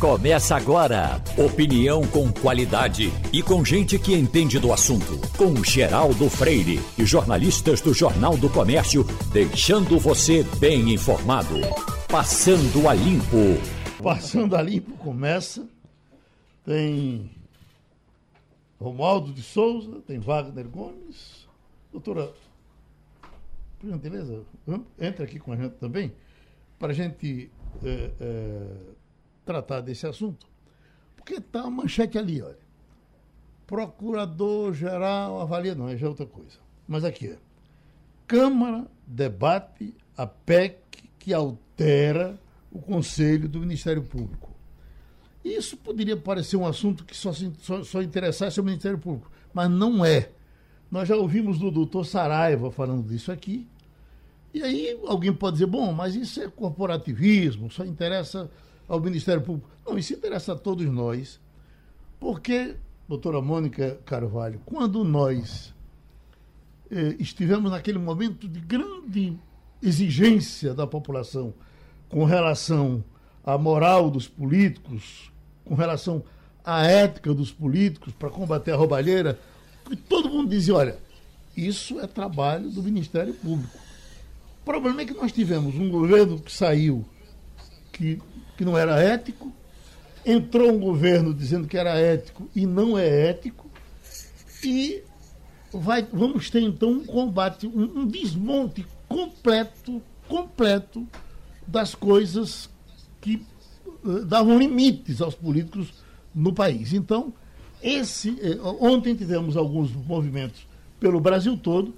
Começa agora. Opinião com qualidade e com gente que entende do assunto. Com Geraldo Freire e jornalistas do Jornal do Comércio, deixando você bem informado. Passando a Limpo. Passando a Limpo começa. Tem Romualdo de Souza, tem Wagner Gomes. Doutora, por gentileza, entra aqui com a gente também, para a gente. É, é, tratar desse assunto. Porque está a manchete ali, olha. Procurador-geral avalia, não, é já outra coisa. Mas aqui é. Câmara debate a PEC que altera o Conselho do Ministério Público. Isso poderia parecer um assunto que só, só, só interessasse ao Ministério Público, mas não é. Nós já ouvimos do doutor Saraiva falando disso aqui. E aí alguém pode dizer, bom, mas isso é corporativismo, só interessa ao Ministério Público. Não, isso interessa a todos nós. Porque, doutora Mônica Carvalho, quando nós eh, estivemos naquele momento de grande exigência da população com relação à moral dos políticos, com relação à ética dos políticos para combater a roubalheira, todo mundo dizia, olha, isso é trabalho do Ministério Público. O problema é que nós tivemos um governo que saiu, que que não era ético, entrou um governo dizendo que era ético e não é ético, e vai, vamos ter então um combate, um, um desmonte completo, completo das coisas que uh, davam limites aos políticos no país. Então, esse eh, ontem tivemos alguns movimentos pelo Brasil todo.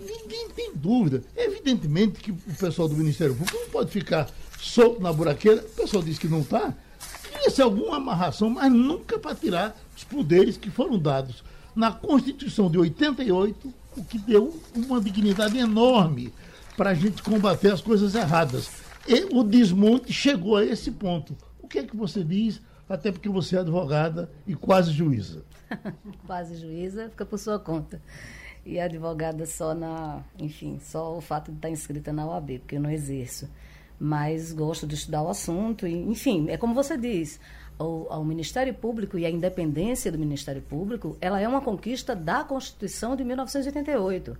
Ninguém tem dúvida. Evidentemente que o pessoal do Ministério Público não pode ficar solto na buraqueira. O pessoal diz que não está. Devia ser alguma amarração, mas nunca para tirar os poderes que foram dados na Constituição de 88, o que deu uma dignidade enorme para a gente combater as coisas erradas. E o desmonte chegou a esse ponto. O que é que você diz? Até porque você é advogada e quase juíza. quase juíza, fica por sua conta. E advogada só na, enfim, só o fato de estar inscrita na OAB, porque eu não exerço mas gosto de estudar o assunto. E, enfim, é como você diz, o, Ministério Público e a independência do Ministério Público, ela é uma conquista da Constituição de 1988.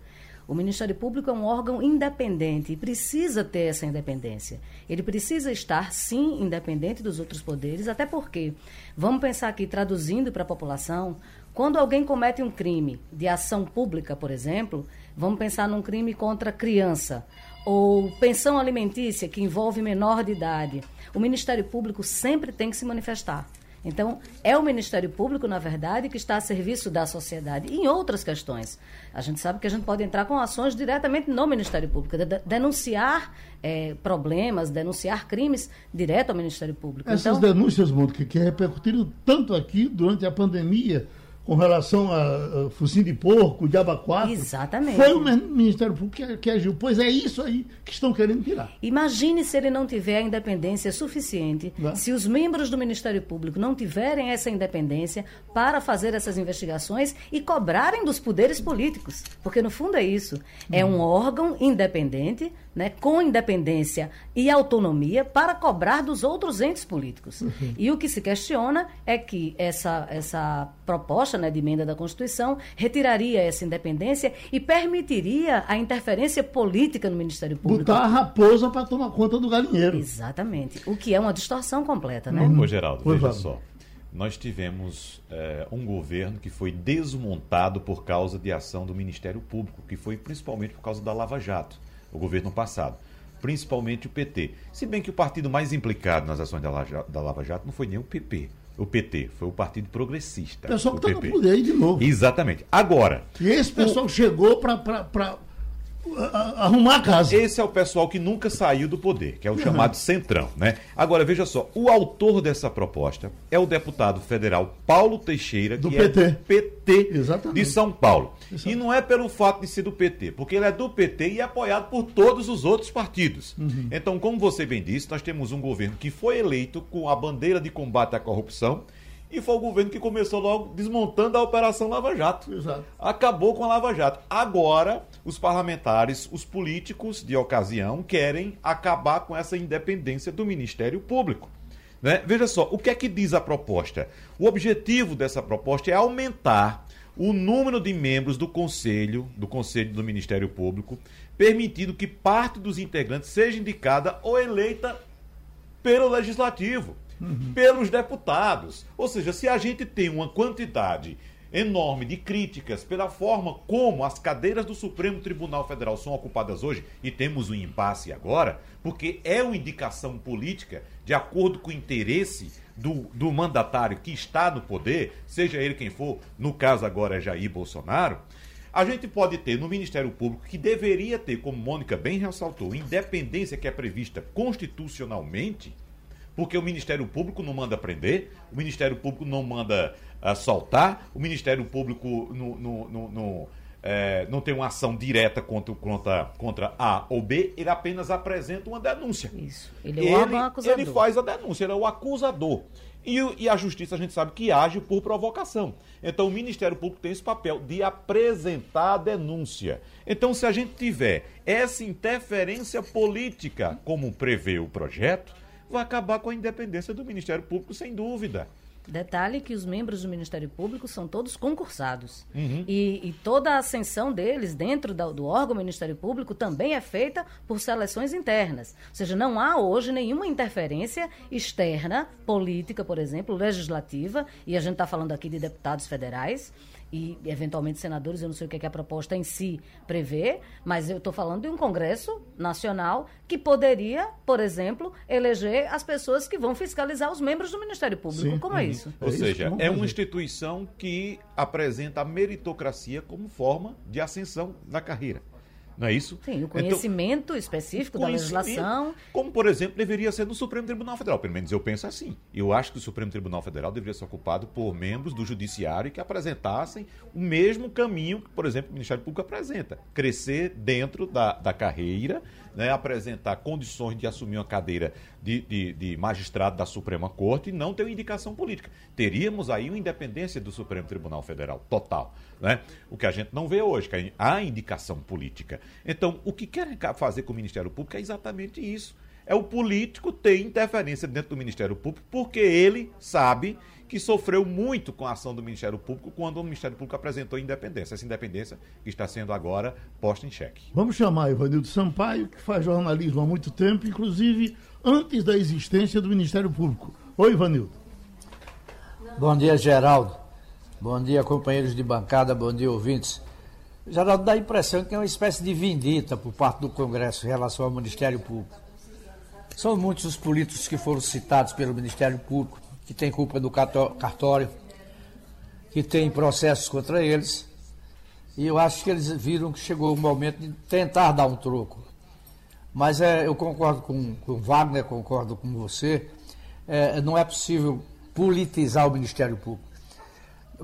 O Ministério Público é um órgão independente e precisa ter essa independência. Ele precisa estar, sim, independente dos outros poderes, até porque, vamos pensar aqui, traduzindo para a população, quando alguém comete um crime de ação pública, por exemplo, vamos pensar num crime contra criança ou pensão alimentícia que envolve menor de idade, o Ministério Público sempre tem que se manifestar. Então, é o Ministério Público, na verdade, que está a serviço da sociedade. E em outras questões. A gente sabe que a gente pode entrar com ações diretamente no Ministério Público, de denunciar é, problemas, denunciar crimes direto ao Ministério Público. Essas então, denúncias, Mônica, que, que repercutiram tanto aqui durante a pandemia, com relação a, a focinho de porco, de abacuado. Exatamente. Foi o Ministério Público que, que, agiu. Pois é isso aí que estão querendo tirar. Imagine se ele não tiver a independência suficiente, não. se os membros do Ministério Público não tiverem essa independência para fazer essas investigações e cobrarem dos poderes políticos. Porque, no fundo, é isso. É um órgão independente, né, com independência e autonomia para cobrar dos outros entes políticos. Uhum. E o que se questiona é que essa, essa proposta né, de emenda da Constituição retiraria essa independência e permitiria a interferência política no Ministério Público. Botar a raposa para tomar conta do galinheiro. Exatamente. O que é uma distorção completa, né? Uhum. Ô, Geraldo, veja vamos. só. Nós tivemos é, um governo que foi desmontado por causa de ação do Ministério Público, que foi principalmente por causa da Lava Jato o governo passado, principalmente o PT. Se bem que o partido mais implicado nas ações da Lava Jato não foi nem o PP. O PT foi o Partido Progressista. O pessoal que está no poder aí de novo. Exatamente. Agora. E esse pessoal o... chegou para arrumar a casa. Esse é o pessoal que nunca saiu do poder, que é o uhum. chamado Centrão, né? Agora, veja só, o autor dessa proposta é o deputado federal Paulo Teixeira, do que PT. é PT Exatamente. de São Paulo. Exatamente. E não é pelo fato de ser do PT, porque ele é do PT e é apoiado por todos os outros partidos. Uhum. Então, como você bem disse, nós temos um governo que foi eleito com a bandeira de combate à corrupção, e foi o governo que começou logo desmontando a Operação Lava Jato. Exato. Acabou com a Lava Jato. Agora, os parlamentares, os políticos de ocasião, querem acabar com essa independência do Ministério Público. Né? Veja só, o que é que diz a proposta? O objetivo dessa proposta é aumentar o número de membros do Conselho, do Conselho do Ministério Público, permitindo que parte dos integrantes seja indicada ou eleita pelo Legislativo, uhum. pelos deputados. Ou seja, se a gente tem uma quantidade enorme de críticas pela forma como as cadeiras do Supremo Tribunal Federal são ocupadas hoje, e temos um impasse agora, porque é uma indicação política de acordo com o interesse do, do mandatário que está no poder, seja ele quem for, no caso agora é Jair Bolsonaro, a gente pode ter no Ministério Público, que deveria ter, como Mônica bem ressaltou, independência que é prevista constitucionalmente, porque o Ministério Público não manda prender, o Ministério Público não manda uh, soltar, o Ministério Público não, não, não, não, é, não tem uma ação direta contra, contra, contra A ou B, ele apenas apresenta uma denúncia. Isso. Ele é o acusador. Ele faz a denúncia, ele é o acusador. E, e, a justiça a gente sabe que age por provocação. Então o Ministério Público tem esse papel de apresentar a denúncia. Então, se a gente tiver essa interferência política, como prevê o projeto, vai acabar com a independência do Ministério Público, sem dúvida. Detalhe que os membros do Ministério Público são todos concursados. Uhum. E, e, toda a ascensão deles dentro da, do órgão Ministério Público também é feita por seleções internas. Ou seja, não há hoje nenhuma interferência externa, política, por exemplo, legislativa, e a gente está falando aqui de deputados federais, e eventualmente senadores, eu não sei o que, é que a proposta em si prevê, mas eu estou falando de um Congresso Nacional que poderia, por exemplo, eleger as pessoas que vão fiscalizar os membros do Ministério Público. Sim. Como é uhum. isso? Ou é seja, isso? é uma instituição que apresenta a meritocracia como forma de ascensão na carreira. Não é isso? Sim, o então, conhecimento então, específico o conhecimento, da legislação. Como, por exemplo, deveria ser no Supremo Tribunal Federal. Pelo menos eu penso assim. Eu acho que o Supremo Tribunal Federal deveria ser ocupado por membros do Judiciário que apresentassem o mesmo caminho que, por exemplo, o Ministério Público apresenta. Crescer dentro da, da carreira né, apresentar condições de assumir uma cadeira de, de, de, magistrado da Suprema Corte e não ter uma indicação política. Teríamos aí uma independência do Supremo Tribunal Federal, total. Né? O que a gente não vê hoje, que há indicação política. Então, o que querem fazer com o Ministério Público é exatamente isso. É o político ter interferência dentro do Ministério Público, porque ele sabe que sofreu muito com a ação do Ministério Público quando o Ministério Público apresentou independência. Essa independência que está sendo agora posta em xeque. Vamos chamar Ivanildo Sampaio, que faz jornalismo há muito tempo, inclusive antes da existência do Ministério Público. Oi, Ivanildo. Bom dia, Geraldo. Bom dia, companheiros de bancada, bom dia, ouvintes. Geraldo, dá a impressão que é uma espécie de vindita por parte do Congresso em relação ao Ministério Público. São muitos os políticos que foram citados pelo Ministério Público que tem culpa do cartório, que tem processos contra eles. E eu acho que eles viram que chegou o momento de tentar dar um troco. Mas é, eu concordo com, com Wagner, concordo com você, é, não é possível politizar o Ministério Público.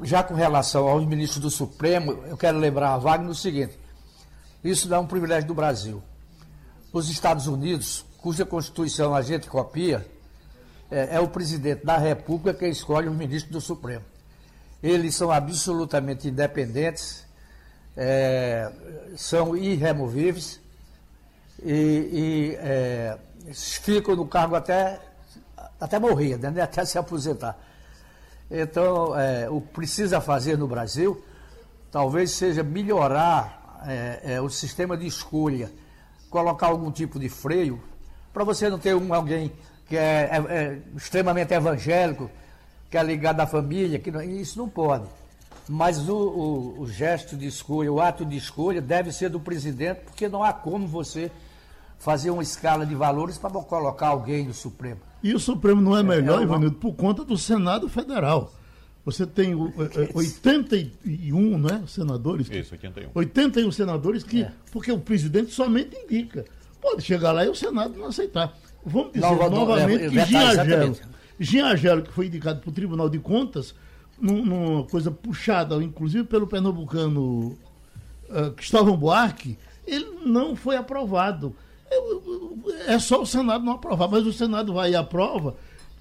Já com relação aos ministros do Supremo, eu quero lembrar a Wagner o seguinte: isso não é um privilégio do Brasil. Os Estados Unidos, cuja Constituição a gente copia, é, é o presidente da República que escolhe o ministro do Supremo. Eles são absolutamente independentes, é, são irremovíveis e, e é, ficam no cargo até, até morrer, né? até se aposentar. Então, é, o que precisa fazer no Brasil talvez seja melhorar é, é, o sistema de escolha, colocar algum tipo de freio, para você não ter um, alguém que é, é, é extremamente evangélico, que é ligado à família, que não, isso não pode. Mas o, o, o, gesto de escolha, o ato de escolha deve ser do presidente, porque não há como você fazer uma escala de valores para colocar alguém no Supremo. E o Supremo não é, é melhor, é, é Ivanildo, por conta do Senado Federal. Você tem 81 né, senadores. Isso, 81. 81 senadores que. É. Porque o presidente somente indica. Pode chegar lá e o Senado não aceitar. Vamos dizer não, novamente não, que Giangelo, Giangelo, que foi indicado para o Tribunal de Contas, numa coisa puxada, inclusive pelo pernambucano uh, Cristóvão Buarque, ele não foi aprovado. É só o Senado não aprovar, mas o Senado vai e aprova.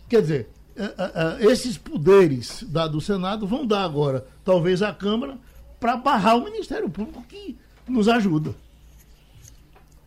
Quer dizer, uh, uh, esses poderes da, do Senado vão dar agora, talvez, à Câmara para barrar o Ministério Público que nos ajuda.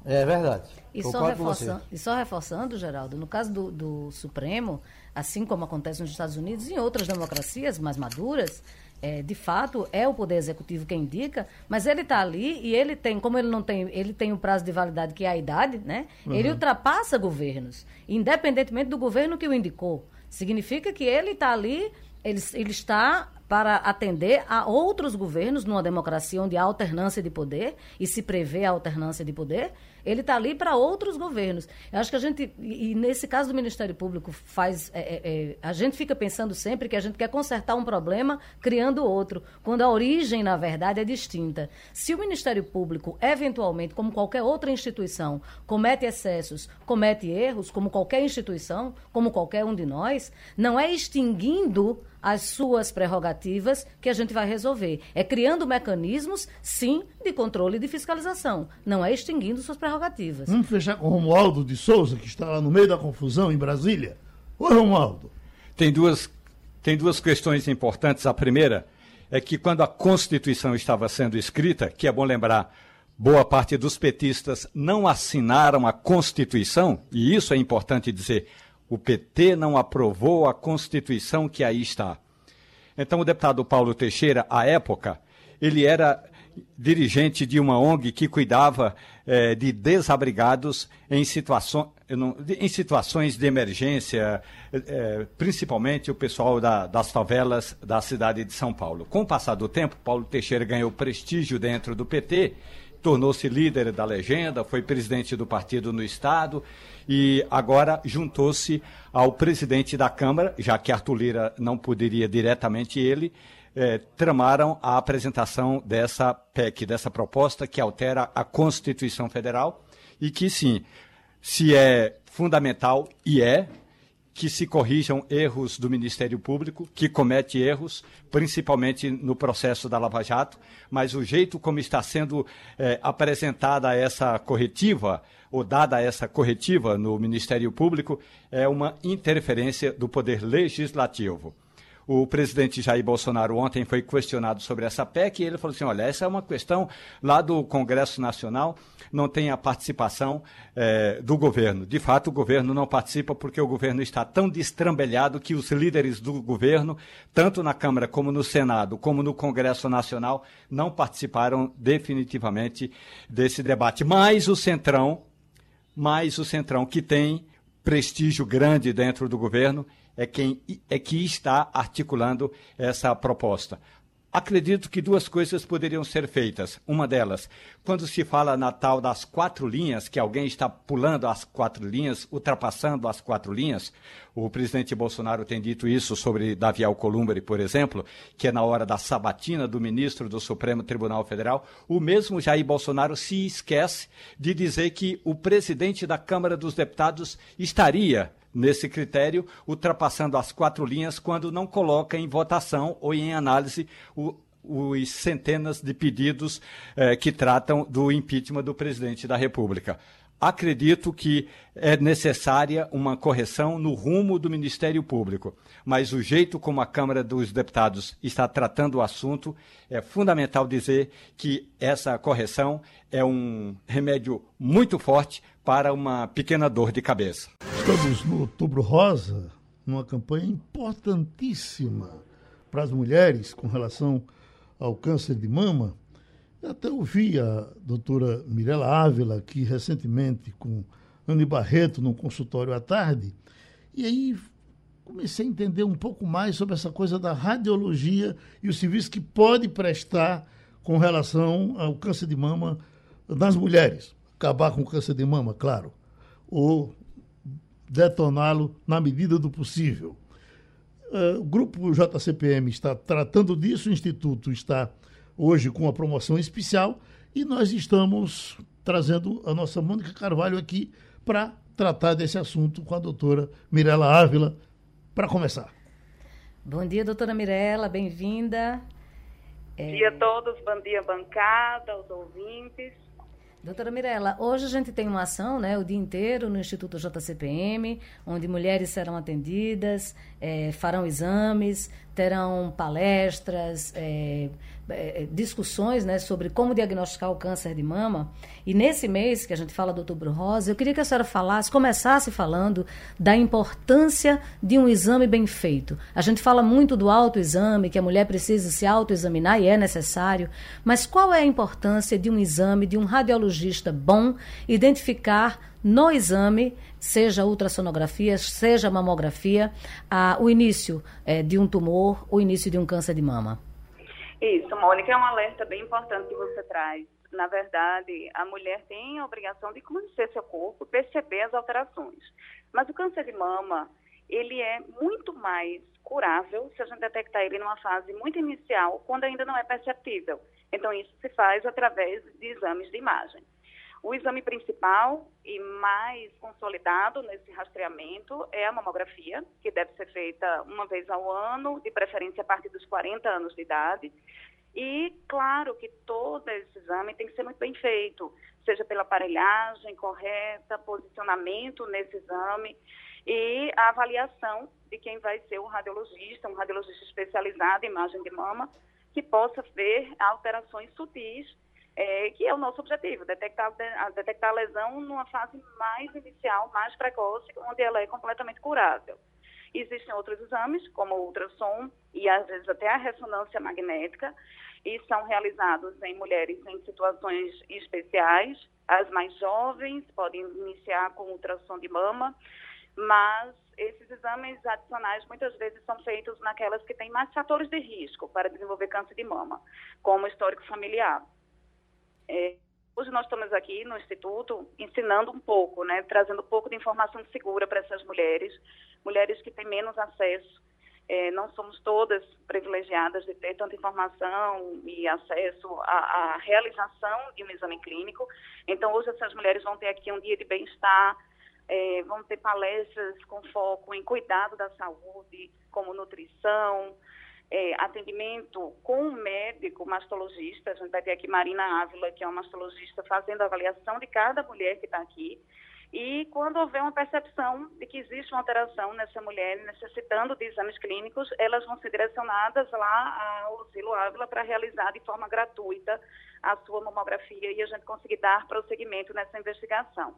É verdade. E só, reforçando, e só reforçando, Geraldo, no caso do, do Supremo, assim como acontece nos Estados Unidos e em outras democracias mais maduras, é, de fato é o poder executivo quem indica, mas ele está ali e ele tem, como ele não tem, ele tem o um prazo de validade que é a idade, né? Uhum. Ele ultrapassa governos, independentemente do governo que o indicou. Significa que ele está ali, ele, ele está para atender a outros governos numa democracia onde há alternância de poder e se prevê a alternância de poder, ele está ali para outros governos. Eu acho que a gente, e nesse caso do Ministério Público, faz. É, é, é, a gente fica pensando sempre que a gente quer consertar um problema criando outro, quando a origem, na verdade, é distinta. Se o Ministério Público, eventualmente, como qualquer outra instituição, comete excessos, comete erros, como qualquer instituição, como qualquer um de nós, não é extinguindo as suas prerrogativas que a gente vai resolver. É criando mecanismos, sim, de controle e de fiscalização. Não é extinguindo suas prerrogativas. Vamos fechar com o Romualdo de Souza, que está lá no meio da confusão em Brasília. Oi, Romualdo. Tem duas, tem duas questões importantes. A primeira é que quando a Constituição estava sendo escrita, que é bom lembrar, boa parte dos petistas não assinaram a Constituição, e isso é importante dizer o PT não aprovou a Constituição que aí está. Então, o deputado Paulo Teixeira, à época, ele era dirigente de uma ONG que cuidava eh, de desabrigados em, em situações de emergência, eh, principalmente o pessoal da, das favelas da cidade de São Paulo. Com o passar do tempo, Paulo Teixeira ganhou prestígio dentro do PT tornou-se líder da legenda, foi presidente do partido no Estado e agora juntou-se ao presidente da Câmara, já que Arthur Lira não poderia diretamente ele, eh, tramaram a apresentação dessa PEC, dessa proposta que altera a Constituição Federal e que, sim, se é fundamental, e é, que se corrijam erros do Ministério Público, que comete erros, principalmente no processo da Lava Jato, mas o jeito como está sendo é, apresentada essa corretiva, ou dada essa corretiva no Ministério Público, é uma interferência do Poder Legislativo. O presidente Jair Bolsonaro ontem foi questionado sobre essa PEC e ele falou assim: olha, essa é uma questão lá do Congresso Nacional, não tem a participação é, do governo. De fato, o governo não participa porque o governo está tão destrambelhado que os líderes do governo, tanto na Câmara como no Senado, como no Congresso Nacional, não participaram definitivamente desse debate. Mas o Centrão, mais o Centrão, que tem prestígio grande dentro do governo, é quem é que está articulando essa proposta. Acredito que duas coisas poderiam ser feitas. Uma delas, quando se fala na tal das quatro linhas, que alguém está pulando as quatro linhas, ultrapassando as quatro linhas, o presidente Bolsonaro tem dito isso sobre Davi Alcolumbre, por exemplo, que é na hora da sabatina do ministro do Supremo Tribunal Federal, o mesmo Jair Bolsonaro se esquece de dizer que o presidente da Câmara dos Deputados estaria nesse critério, ultrapassando as quatro linhas quando não coloca em votação ou em análise o, os centenas de pedidos eh, que tratam do impeachment do presidente da República. Acredito que é necessária uma correção no rumo do Ministério Público, mas o jeito como a Câmara dos Deputados está tratando o assunto é fundamental dizer que essa correção é um remédio muito forte para uma pequena dor de cabeça. Estamos no Outubro Rosa, numa campanha importantíssima para as mulheres com relação ao câncer de mama. Até ouvi a doutora Mirela Ávila, aqui recentemente com Anne Barreto, no consultório à tarde, e aí comecei a entender um pouco mais sobre essa coisa da radiologia e o serviço que pode prestar com relação ao câncer de mama nas mulheres. Acabar com o câncer de mama, claro, ou detoná-lo na medida do possível. Uh, o grupo JCPM está tratando disso, o Instituto está hoje com uma promoção especial e nós estamos trazendo a nossa Mônica Carvalho aqui para tratar desse assunto com a doutora Mirela Ávila, para começar. Bom dia, doutora Mirela, bem-vinda. Bom dia a todos, bom dia bancada, aos ouvintes. Doutora Mirella, hoje a gente tem uma ação, né, o dia inteiro no Instituto JCPM, onde mulheres serão atendidas, é, farão exames, terão palestras, é, é, discussões né, sobre como diagnosticar o câncer de mama. E nesse mês que a gente fala do outubro rosa, eu queria que a senhora falasse, começasse falando da importância de um exame bem feito. A gente fala muito do autoexame, que a mulher precisa se autoexaminar e é necessário, mas qual é a importância de um exame, de um radiologista bom, identificar no exame, seja ultrassonografia, seja mamografia, a, o início é, de um tumor, o início de um câncer de mama? Isso, Mônica, é um alerta bem importante que você traz. Na verdade, a mulher tem a obrigação de conhecer seu corpo, perceber as alterações. Mas o câncer de mama, ele é muito mais curável se a gente detectar ele numa fase muito inicial, quando ainda não é perceptível. Então, isso se faz através de exames de imagem. O exame principal e mais consolidado nesse rastreamento é a mamografia, que deve ser feita uma vez ao ano, de preferência a partir dos 40 anos de idade. E, claro, que todo esse exame tem que ser muito bem feito, seja pela aparelhagem correta, posicionamento nesse exame e a avaliação de quem vai ser o radiologista, um radiologista especializado em imagem de mama, que possa ver alterações sutis é, que é o nosso objetivo, detectar, detectar a lesão numa fase mais inicial, mais precoce, onde ela é completamente curável. Existem outros exames, como o ultrassom e às vezes até a ressonância magnética, e são realizados em mulheres em situações especiais. As mais jovens podem iniciar com ultrassom de mama, mas esses exames adicionais muitas vezes são feitos naquelas que têm mais fatores de risco para desenvolver câncer de mama, como histórico familiar. É, hoje nós estamos aqui no Instituto ensinando um pouco, né, trazendo um pouco de informação segura para essas mulheres, mulheres que têm menos acesso. É, não somos todas privilegiadas de ter tanta informação e acesso à, à realização de um exame clínico. Então, hoje essas mulheres vão ter aqui um dia de bem-estar, é, vão ter palestras com foco em cuidado da saúde, como nutrição, é, atendimento com um médico mastologista. A gente vai ter aqui Marina Ávila, que é uma mastologista, fazendo a avaliação de cada mulher que está aqui. E quando houver uma percepção de que existe uma alteração nessa mulher necessitando de exames clínicos, elas vão ser direcionadas lá ao Silo Ávila para realizar de forma gratuita a sua mamografia e a gente conseguir dar prosseguimento nessa investigação.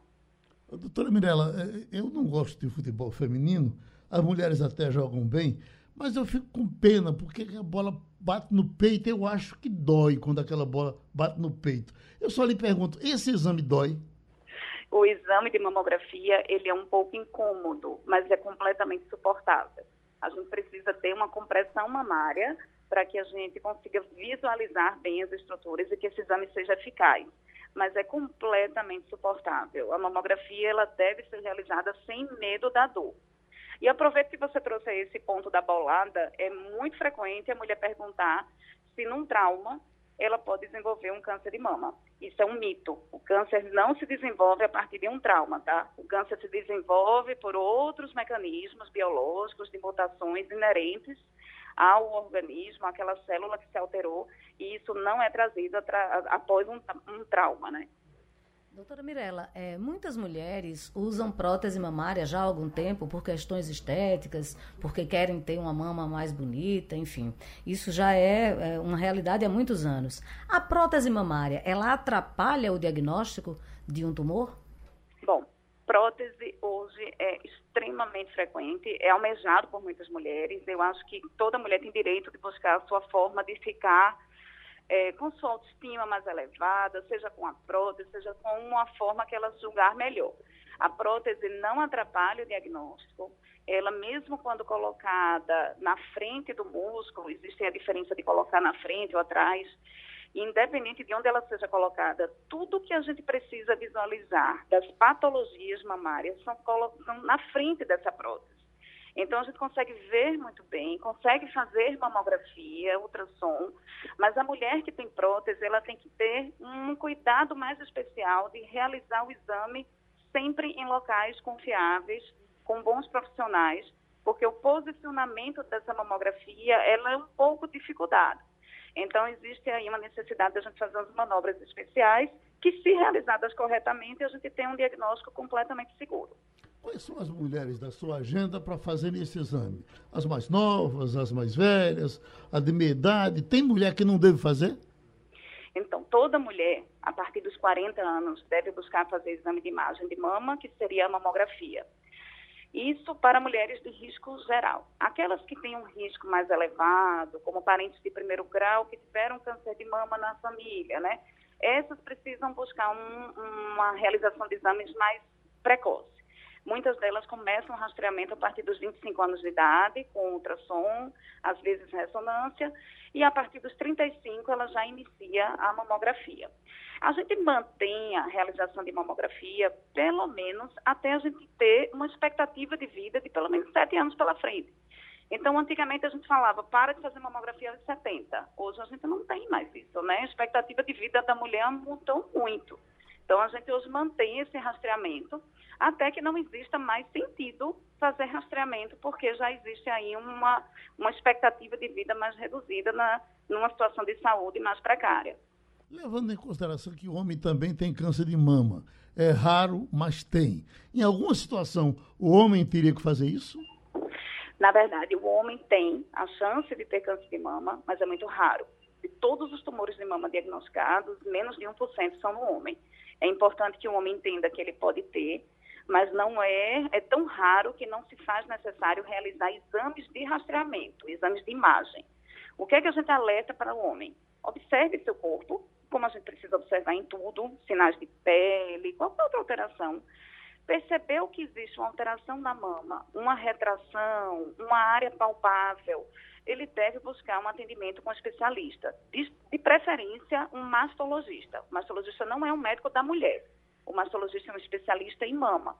Doutora Mirella, é, eu não gosto de futebol feminino, as mulheres até jogam bem, mas eu fico com pena, porque a bola bate no peito, eu acho que dói quando aquela bola bate no peito. Eu só lhe pergunto, esse exame dói? O exame de mamografia, ele é um pouco incômodo, mas é completamente suportável. A gente precisa ter uma compressão mamária para que a gente consiga visualizar bem as estruturas e que esse exame seja eficaz. Mas é completamente suportável. A mamografia, ela deve ser realizada sem medo da dor. E aproveito que você trouxe esse ponto da bolada, é muito frequente a mulher perguntar se num trauma ela pode desenvolver um câncer de mama. Isso é um mito. O câncer não se desenvolve a partir de um trauma, tá? O câncer se desenvolve por outros mecanismos biológicos de mutações inerentes ao organismo, àquela célula que se alterou, e isso não é trazido após um, um trauma, né? Doutora Mirella, é, muitas mulheres usam prótese mamária já há algum tempo por questões estéticas, porque querem ter uma mama mais bonita, enfim. Isso já é, é uma realidade há muitos anos. A prótese mamária, ela atrapalha o diagnóstico de um tumor? Bom, prótese hoje é extremamente frequente, é almejado por muitas mulheres. Eu acho que toda mulher tem direito de buscar a sua forma de ficar é, com sua autoestima mais elevada, seja com a prótese, seja com uma forma que ela julgar melhor. A prótese não atrapalha o diagnóstico. Ela, mesmo quando colocada na frente do músculo, existe a diferença de colocar na frente ou atrás, independente de onde ela seja colocada, tudo que a gente precisa visualizar das patologias mamárias são, são na frente dessa prótese. Então a gente consegue ver muito bem, consegue fazer mamografia, ultrassom, mas a mulher que tem prótese, ela tem que ter um cuidado mais especial de realizar o exame sempre em locais confiáveis, com bons profissionais, porque o posicionamento dessa mamografia, ela é um pouco dificuldade. Então, existe aí uma necessidade de a gente fazer umas manobras especiais que, se realizadas corretamente, a gente tem um diagnóstico completamente seguro. Quais são as mulheres da sua agenda para fazer esse exame? As mais novas, as mais velhas, a de meia idade? Tem mulher que não deve fazer? Então, toda mulher, a partir dos 40 anos, deve buscar fazer exame de imagem de mama, que seria a mamografia. Isso para mulheres de risco geral. Aquelas que têm um risco mais elevado, como parentes de primeiro grau que tiveram câncer de mama na família, né? Essas precisam buscar um, uma realização de exames mais precoce. Muitas delas começam o rastreamento a partir dos 25 anos de idade, com ultrassom, às vezes ressonância, e a partir dos 35 ela já inicia a mamografia. A gente mantém a realização de mamografia pelo menos até a gente ter uma expectativa de vida de pelo menos 7 anos pela frente. Então, antigamente a gente falava, para de fazer mamografia aos 70. Hoje a gente não tem mais isso, né? A expectativa de vida da mulher mudou muito. Então, a gente hoje mantém esse rastreamento até que não exista mais sentido fazer rastreamento, porque já existe aí uma, uma expectativa de vida mais reduzida na, numa situação de saúde mais precária. Levando em consideração que o homem também tem câncer de mama, é raro, mas tem. Em alguma situação, o homem teria que fazer isso? Na verdade, o homem tem a chance de ter câncer de mama, mas é muito raro. De todos os tumores de mama diagnosticados, menos de 1% são no homem. É importante que o homem entenda que ele pode ter, mas não é, é tão raro que não se faz necessário realizar exames de rastreamento, exames de imagem. O que é que a gente alerta para o homem? Observe seu corpo, como a gente precisa observar em tudo, sinais de pele, qualquer outra alteração. Percebeu que existe uma alteração na mama, uma retração, uma área palpável, ele deve buscar um atendimento com um especialista, de, de preferência um mastologista. O mastologista não é um médico da mulher, o mastologista é um especialista em mama.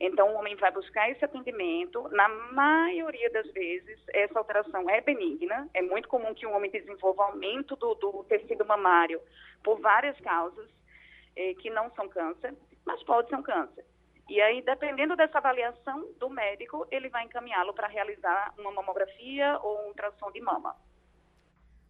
Então, o homem vai buscar esse atendimento. Na maioria das vezes, essa alteração é benigna. É muito comum que um homem desenvolva aumento do, do tecido mamário por várias causas, eh, que não são câncer, mas pode ser um câncer. E aí, dependendo dessa avaliação do médico, ele vai encaminhá-lo para realizar uma mamografia ou um ultrassom de mama.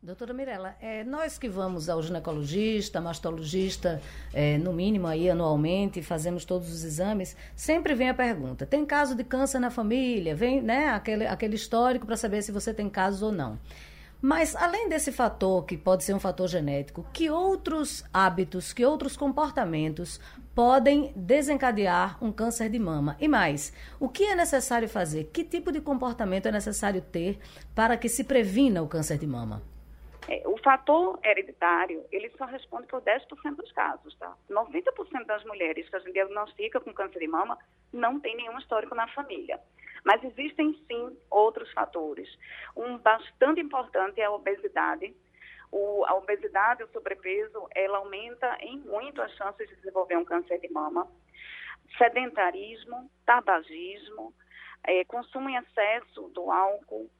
Doutora Mirella, é, nós que vamos ao ginecologista, mastologista, é, no mínimo aí anualmente, fazemos todos os exames, sempre vem a pergunta: tem caso de câncer na família? Vem né, aquele, aquele histórico para saber se você tem casos ou não. Mas, além desse fator, que pode ser um fator genético, que outros hábitos, que outros comportamentos podem desencadear um câncer de mama? E mais, o que é necessário fazer? Que tipo de comportamento é necessário ter para que se previna o câncer de mama? É, o fator hereditário, ele só responde por 10% dos casos, tá? 90% das mulheres que a gente diagnostica com câncer de mama não tem nenhum histórico na família. Mas existem sim outros fatores. Um bastante importante é a obesidade. O, a obesidade, o sobrepeso, ela aumenta em muito as chances de desenvolver um câncer de mama. Sedentarismo, tabagismo, é, consumo em excesso do álcool,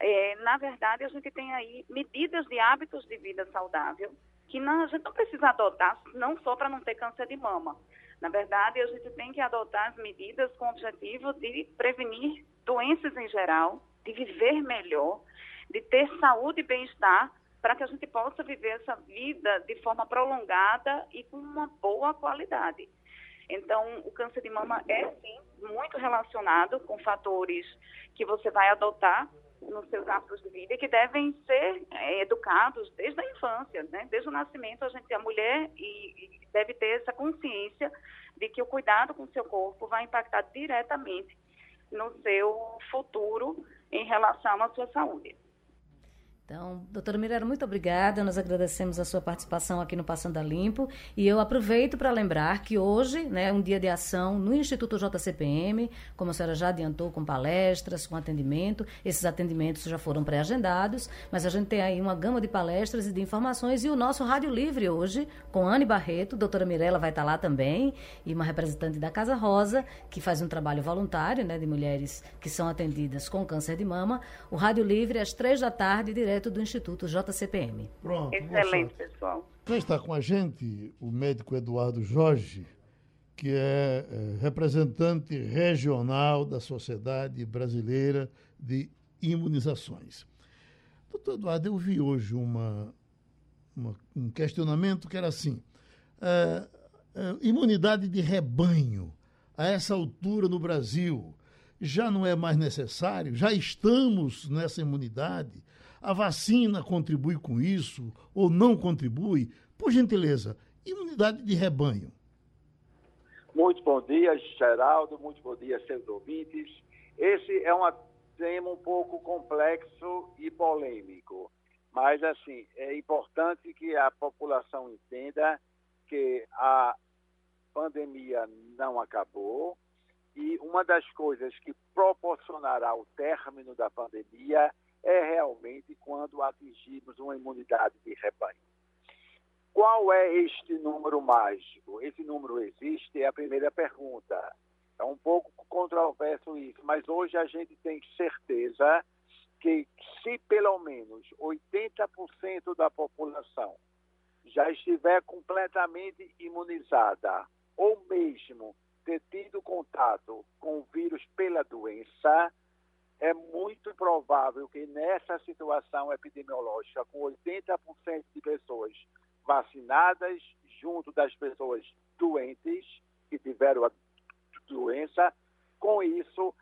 é, na verdade, a gente tem aí medidas de hábitos de vida saudável que não, a gente não precisa adotar não só para não ter câncer de mama. Na verdade, a gente tem que adotar as medidas com o objetivo de prevenir doenças em geral, de viver melhor, de ter saúde e bem-estar, para que a gente possa viver essa vida de forma prolongada e com uma boa qualidade. Então, o câncer de mama é, sim, muito relacionado com fatores que você vai adotar nos seus hábitos de vida e que devem ser é, educados desde a infância, né? Desde o nascimento, a gente, a mulher e, e deve ter essa consciência de que o cuidado com o seu corpo vai impactar diretamente no seu futuro em relação à sua saúde. Então, doutora Mirella, muito obrigada. Nós agradecemos a sua participação aqui no Passando a Limpo. E eu aproveito para lembrar que hoje né, é um dia de ação no Instituto JCPM, como a senhora já adiantou, com palestras, com atendimento. Esses atendimentos já foram pré-agendados, mas a gente tem aí uma gama de palestras e de informações. E o nosso Rádio Livre hoje, com Anne Barreto, doutora Mirella vai estar lá também, e uma representante da Casa Rosa, que faz um trabalho voluntário né, de mulheres que são atendidas com câncer de mama. O Rádio Livre, às três da tarde, direto direto do Instituto JCPM. Pronto. Excelente, pessoal. Já está com a gente o médico Eduardo Jorge, que é, é representante regional da Sociedade Brasileira de Imunizações. Doutor Eduardo, eu vi hoje uma, uma, um questionamento que era assim: é, é, imunidade de rebanho, a essa altura no Brasil, já não é mais necessário? Já estamos nessa imunidade? A vacina contribui com isso ou não contribui? Por gentileza, imunidade de rebanho. Muito bom dia, Geraldo. Muito bom dia, seus ouvintes. Esse é um tema um pouco complexo e polêmico, mas assim é importante que a população entenda que a pandemia não acabou e uma das coisas que proporcionará o término da pandemia é realmente quando atingirmos uma imunidade de rebanho. Qual é este número mágico? Esse número existe? É a primeira pergunta. É um pouco controverso isso, mas hoje a gente tem certeza que se pelo menos 80% da população já estiver completamente imunizada, ou mesmo ter tido contato com o vírus pela doença, é muito provável que nessa situação epidemiológica, com 80% de pessoas vacinadas junto das pessoas doentes que tiveram a doença, com isso,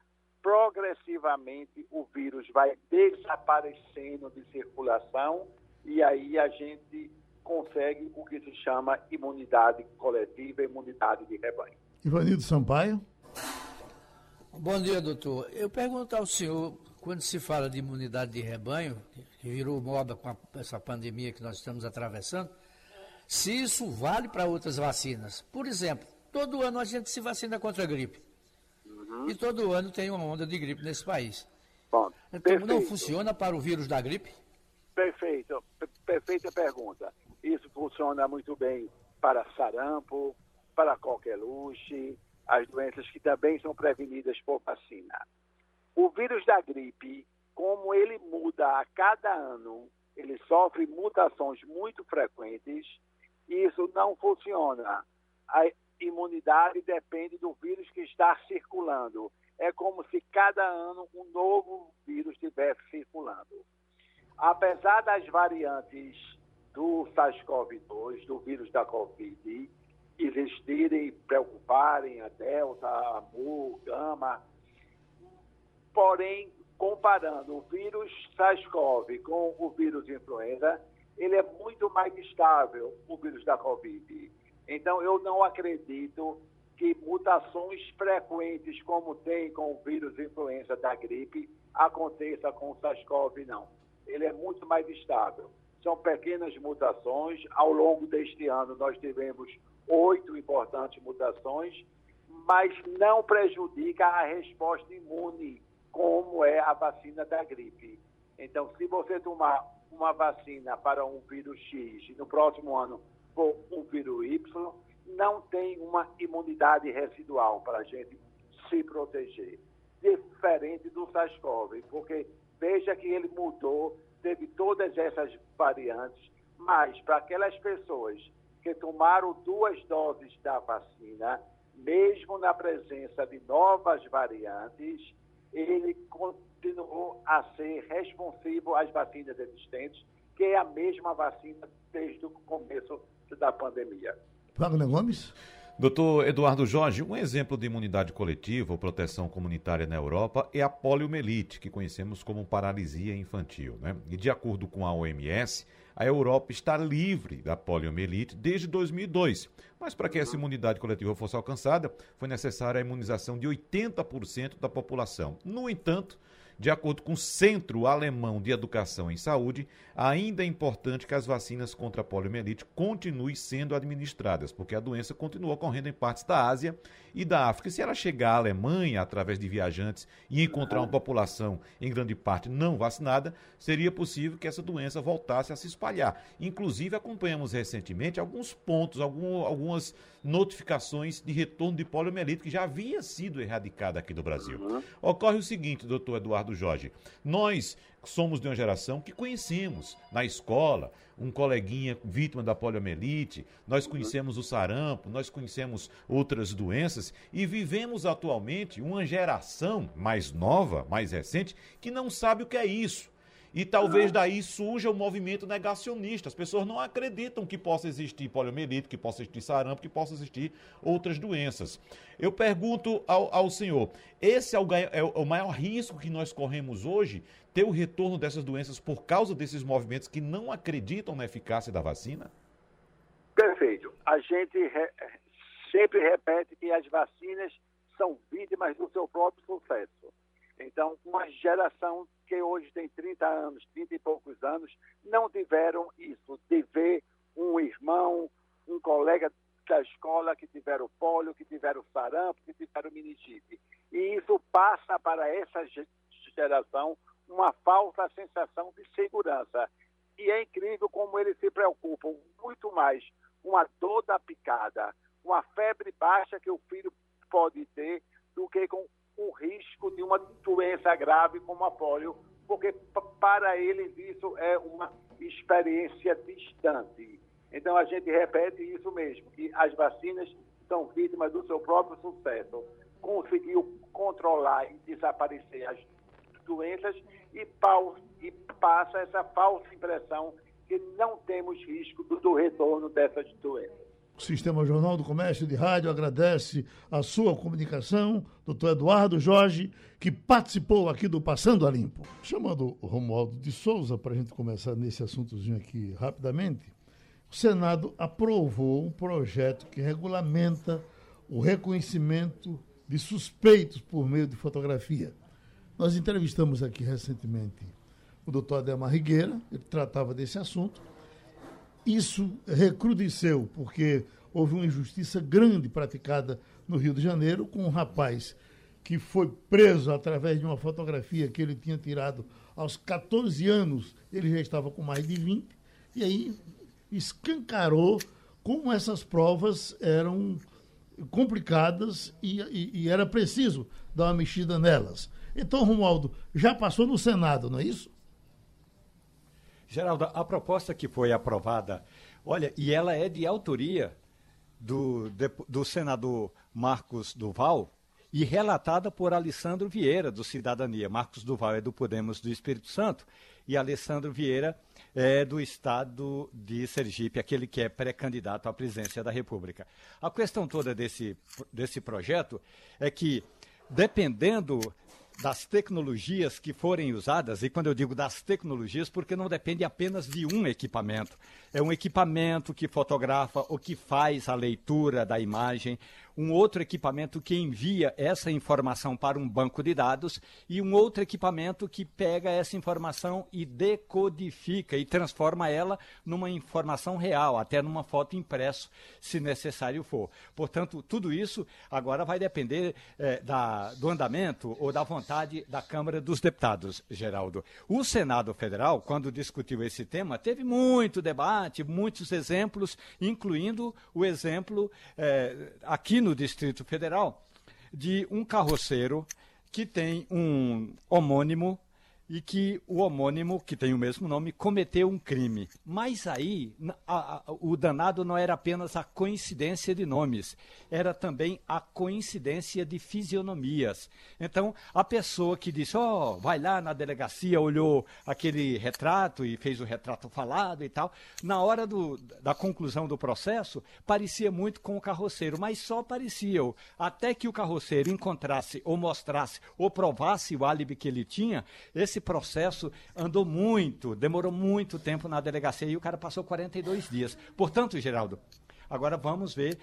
progressivamente o vírus vai desaparecendo de circulação e aí a gente consegue o que se chama imunidade coletiva, imunidade de rebanho. Ivanildo Sampaio. Bom dia, doutor. Eu pergunto ao senhor, quando se fala de imunidade de rebanho, que virou moda com a, essa pandemia que nós estamos atravessando, se isso vale para outras vacinas. Por exemplo, todo ano a gente se vacina contra a gripe. Uhum. E todo ano tem uma onda de gripe nesse país. Bom, então perfeito. não funciona para o vírus da gripe? Perfeito, perfeita pergunta. Isso funciona muito bem para sarampo, para coqueluche, as doenças que também são prevenidas por vacina. O vírus da gripe, como ele muda a cada ano, ele sofre mutações muito frequentes, isso não funciona. A imunidade depende do vírus que está circulando. É como se cada ano um novo vírus estivesse circulando. Apesar das variantes do SARS-CoV-2, do vírus da Covid, existirem, preocuparem a Delta, a Mu, Gama, porém, comparando o vírus SARS-CoV com o vírus influenza, ele é muito mais estável, o vírus da Covid. Então, eu não acredito que mutações frequentes, como tem com o vírus influenza da gripe, aconteça com o SARS-CoV, não. Ele é muito mais estável. São pequenas mutações. Ao longo deste ano, nós tivemos oito importantes mutações, mas não prejudica a resposta imune, como é a vacina da gripe. Então, se você tomar uma vacina para um vírus X e no próximo ano for um vírus Y, não tem uma imunidade residual para a gente se proteger. Diferente do SARS-CoV, porque veja que ele mudou, teve todas essas variantes, mas para aquelas pessoas que tomaram duas doses da vacina, mesmo na presença de novas variantes, ele continuou a ser responsivo às vacinas existentes, que é a mesma vacina desde o começo da pandemia. Wagner Gomes? Doutor Eduardo Jorge, um exemplo de imunidade coletiva ou proteção comunitária na Europa é a poliomielite, que conhecemos como paralisia infantil. Né? E de acordo com a OMS, a Europa está livre da poliomielite desde 2002. Mas para que essa imunidade coletiva fosse alcançada, foi necessária a imunização de 80% da população. No entanto, de acordo com o Centro Alemão de Educação em Saúde, ainda é importante que as vacinas contra a poliomielite continuem sendo administradas, porque a doença continua ocorrendo em partes da Ásia e da África. Se ela chegar à Alemanha através de viajantes e encontrar uma população em grande parte não vacinada, seria possível que essa doença voltasse a se espalhar. Inclusive, acompanhamos recentemente alguns pontos, algum, algumas notificações de retorno de poliomielite que já havia sido erradicada aqui do Brasil. Uhum. Ocorre o seguinte, doutor Eduardo Jorge, nós somos de uma geração que conhecemos na escola um coleguinha vítima da poliomielite, nós uhum. conhecemos o sarampo, nós conhecemos outras doenças e vivemos atualmente uma geração mais nova, mais recente, que não sabe o que é isso E talvez daí surja o um movimento negacionista. As pessoas não acreditam que possa existir poliomielite, que possa existir sarampo, que possa existir outras doenças. Eu pergunto ao, ao senhor: esse é o, é o maior risco que nós corremos hoje, ter o retorno dessas doenças por causa desses movimentos que não acreditam na eficácia da vacina? Perfeito. A gente re sempre repete que as vacinas são vítimas do seu próprio sucesso. Então, uma geração que hoje tem 30 anos, 30 e poucos anos, não tiveram isso, de ver um irmão, um colega da escola que tiveram polio, que tiveram sarampo, que tiveram meningite. E isso passa para essa geração uma falsa sensação de segurança. E é incrível como eles se preocupam muito mais com a dor da picada, com a febre baixa que o filho pode ter, do que com o risco de uma doença grave como a polio, porque para eles isso é uma experiência distante. Então a gente repete isso mesmo, que as vacinas são vítimas do seu próprio sucesso. Conseguiu controlar e desaparecer as doenças e, e passa essa falsa impressão que não temos risco do, do retorno dessas doenças. O Sistema Jornal do Comércio de Rádio agradece a sua comunicação, doutor Eduardo Jorge, que participou aqui do Passando a Limpo. Chamando o Romualdo de Souza, para a gente começar nesse assuntozinho aqui rapidamente, o Senado aprovou um projeto que regulamenta o reconhecimento de suspeitos por meio de fotografia. Nós entrevistamos aqui recentemente o doutor Ademar Rigueira, ele tratava desse assunto, isso recrudesceu, porque houve uma injustiça grande praticada no Rio de Janeiro com um rapaz que foi preso através de uma fotografia que ele tinha tirado aos 14 anos, ele já estava com mais de 20, e aí escancarou como essas provas eram complicadas e, e, e, era preciso dar uma mexida nelas. Então, Romualdo, já passou no Senado, não é isso? Geraldo, a proposta que foi aprovada, olha, e ela é de autoria do, do senador Marcos Duval e relatada por Alessandro Vieira, do Cidadania. Marcos Duval é do Podemos do Espírito Santo e Alessandro Vieira é do estado de Sergipe, aquele que é pré-candidato à presidência da República. A questão toda desse, desse projeto é que, dependendo das tecnologias que forem usadas, e quando eu digo das tecnologias, porque não depende apenas de um equipamento. É um equipamento que fotografa ou que faz a leitura da imagem, um outro equipamento que envia essa informação para um banco de dados e um outro equipamento que pega essa informação e decodifica e transforma ela numa informação real, até numa foto impresso, se necessário for. Portanto, tudo isso agora vai depender eh, da, do andamento ou da vontade da Câmara dos Deputados, Geraldo. O Senado Federal, quando discutiu esse tema, teve muito debate, muitos exemplos, incluindo o exemplo eh, aqui no no Distrito Federal de um carroceiro que tem um homônimo e que o homônimo, que tem o mesmo nome, cometeu um crime. Mas aí a, a, o danado não era apenas a coincidência de nomes, era também a coincidência de fisionomias. Então, a pessoa que disse, ó, oh, vai lá na delegacia, olhou aquele retrato e fez o retrato falado e tal, na hora do, da conclusão do processo, parecia muito com o carroceiro, mas só parecia. Até que o carroceiro encontrasse ou mostrasse ou provasse o álibi que ele tinha, esse esse processo andou muito, demorou muito tempo na delegacia e o cara passou 42 dias. Portanto, Geraldo, agora vamos ver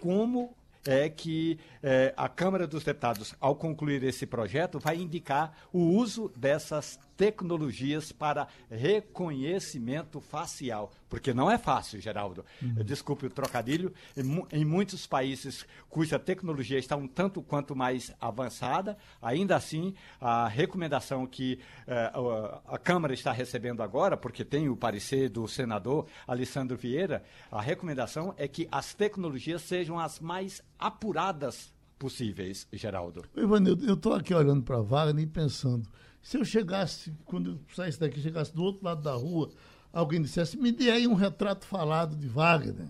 como é que é, a Câmara dos Deputados, ao concluir esse projeto, vai indicar o uso dessas tecnologias para reconhecimento facial. Porque não é fácil, Geraldo. Uhum. Desculpe o trocadilho. Em, em, muitos países cuja tecnologia está um tanto quanto mais avançada, ainda assim, a recomendação que eh, a, a Câmara está recebendo agora, porque tem o parecer do senador Alessandro Vieira, a recomendação é que as tecnologias sejam as mais apuradas possíveis, Geraldo. Ivanildo, eu estou aqui olhando para a Wagner e pensando, se eu chegasse, quando eu saísse daqui, chegasse do outro lado da rua, alguém dissesse, me dê aí um retrato falado de Wagner.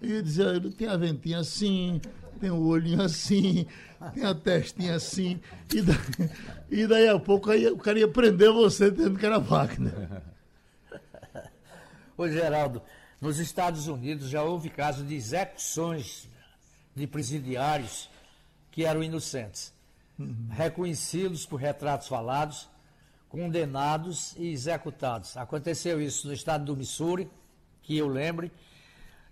E dizia, ele tem a ventinha assim, tem o olhinho assim, tem a testinha assim. E daí, e daí a pouco aí, o cara ia prender você dizendo que era Wagner. Ô, Geraldo, nos Estados Unidos já houve casos de execuções de presidiários que eram inocentes, uhum. reconhecidos por retratos falados, condenados e executados. Aconteceu isso no estado do Missouri, que eu lembre,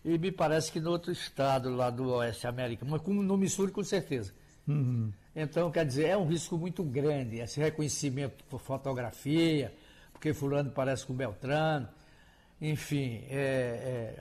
e me parece que no outro estado lá do Oeste América, mas no Missouri com certeza. Uhum. Então, quer dizer, é um risco muito grande esse reconhecimento por fotografia, porque fulano parece com Beltrano, enfim, é,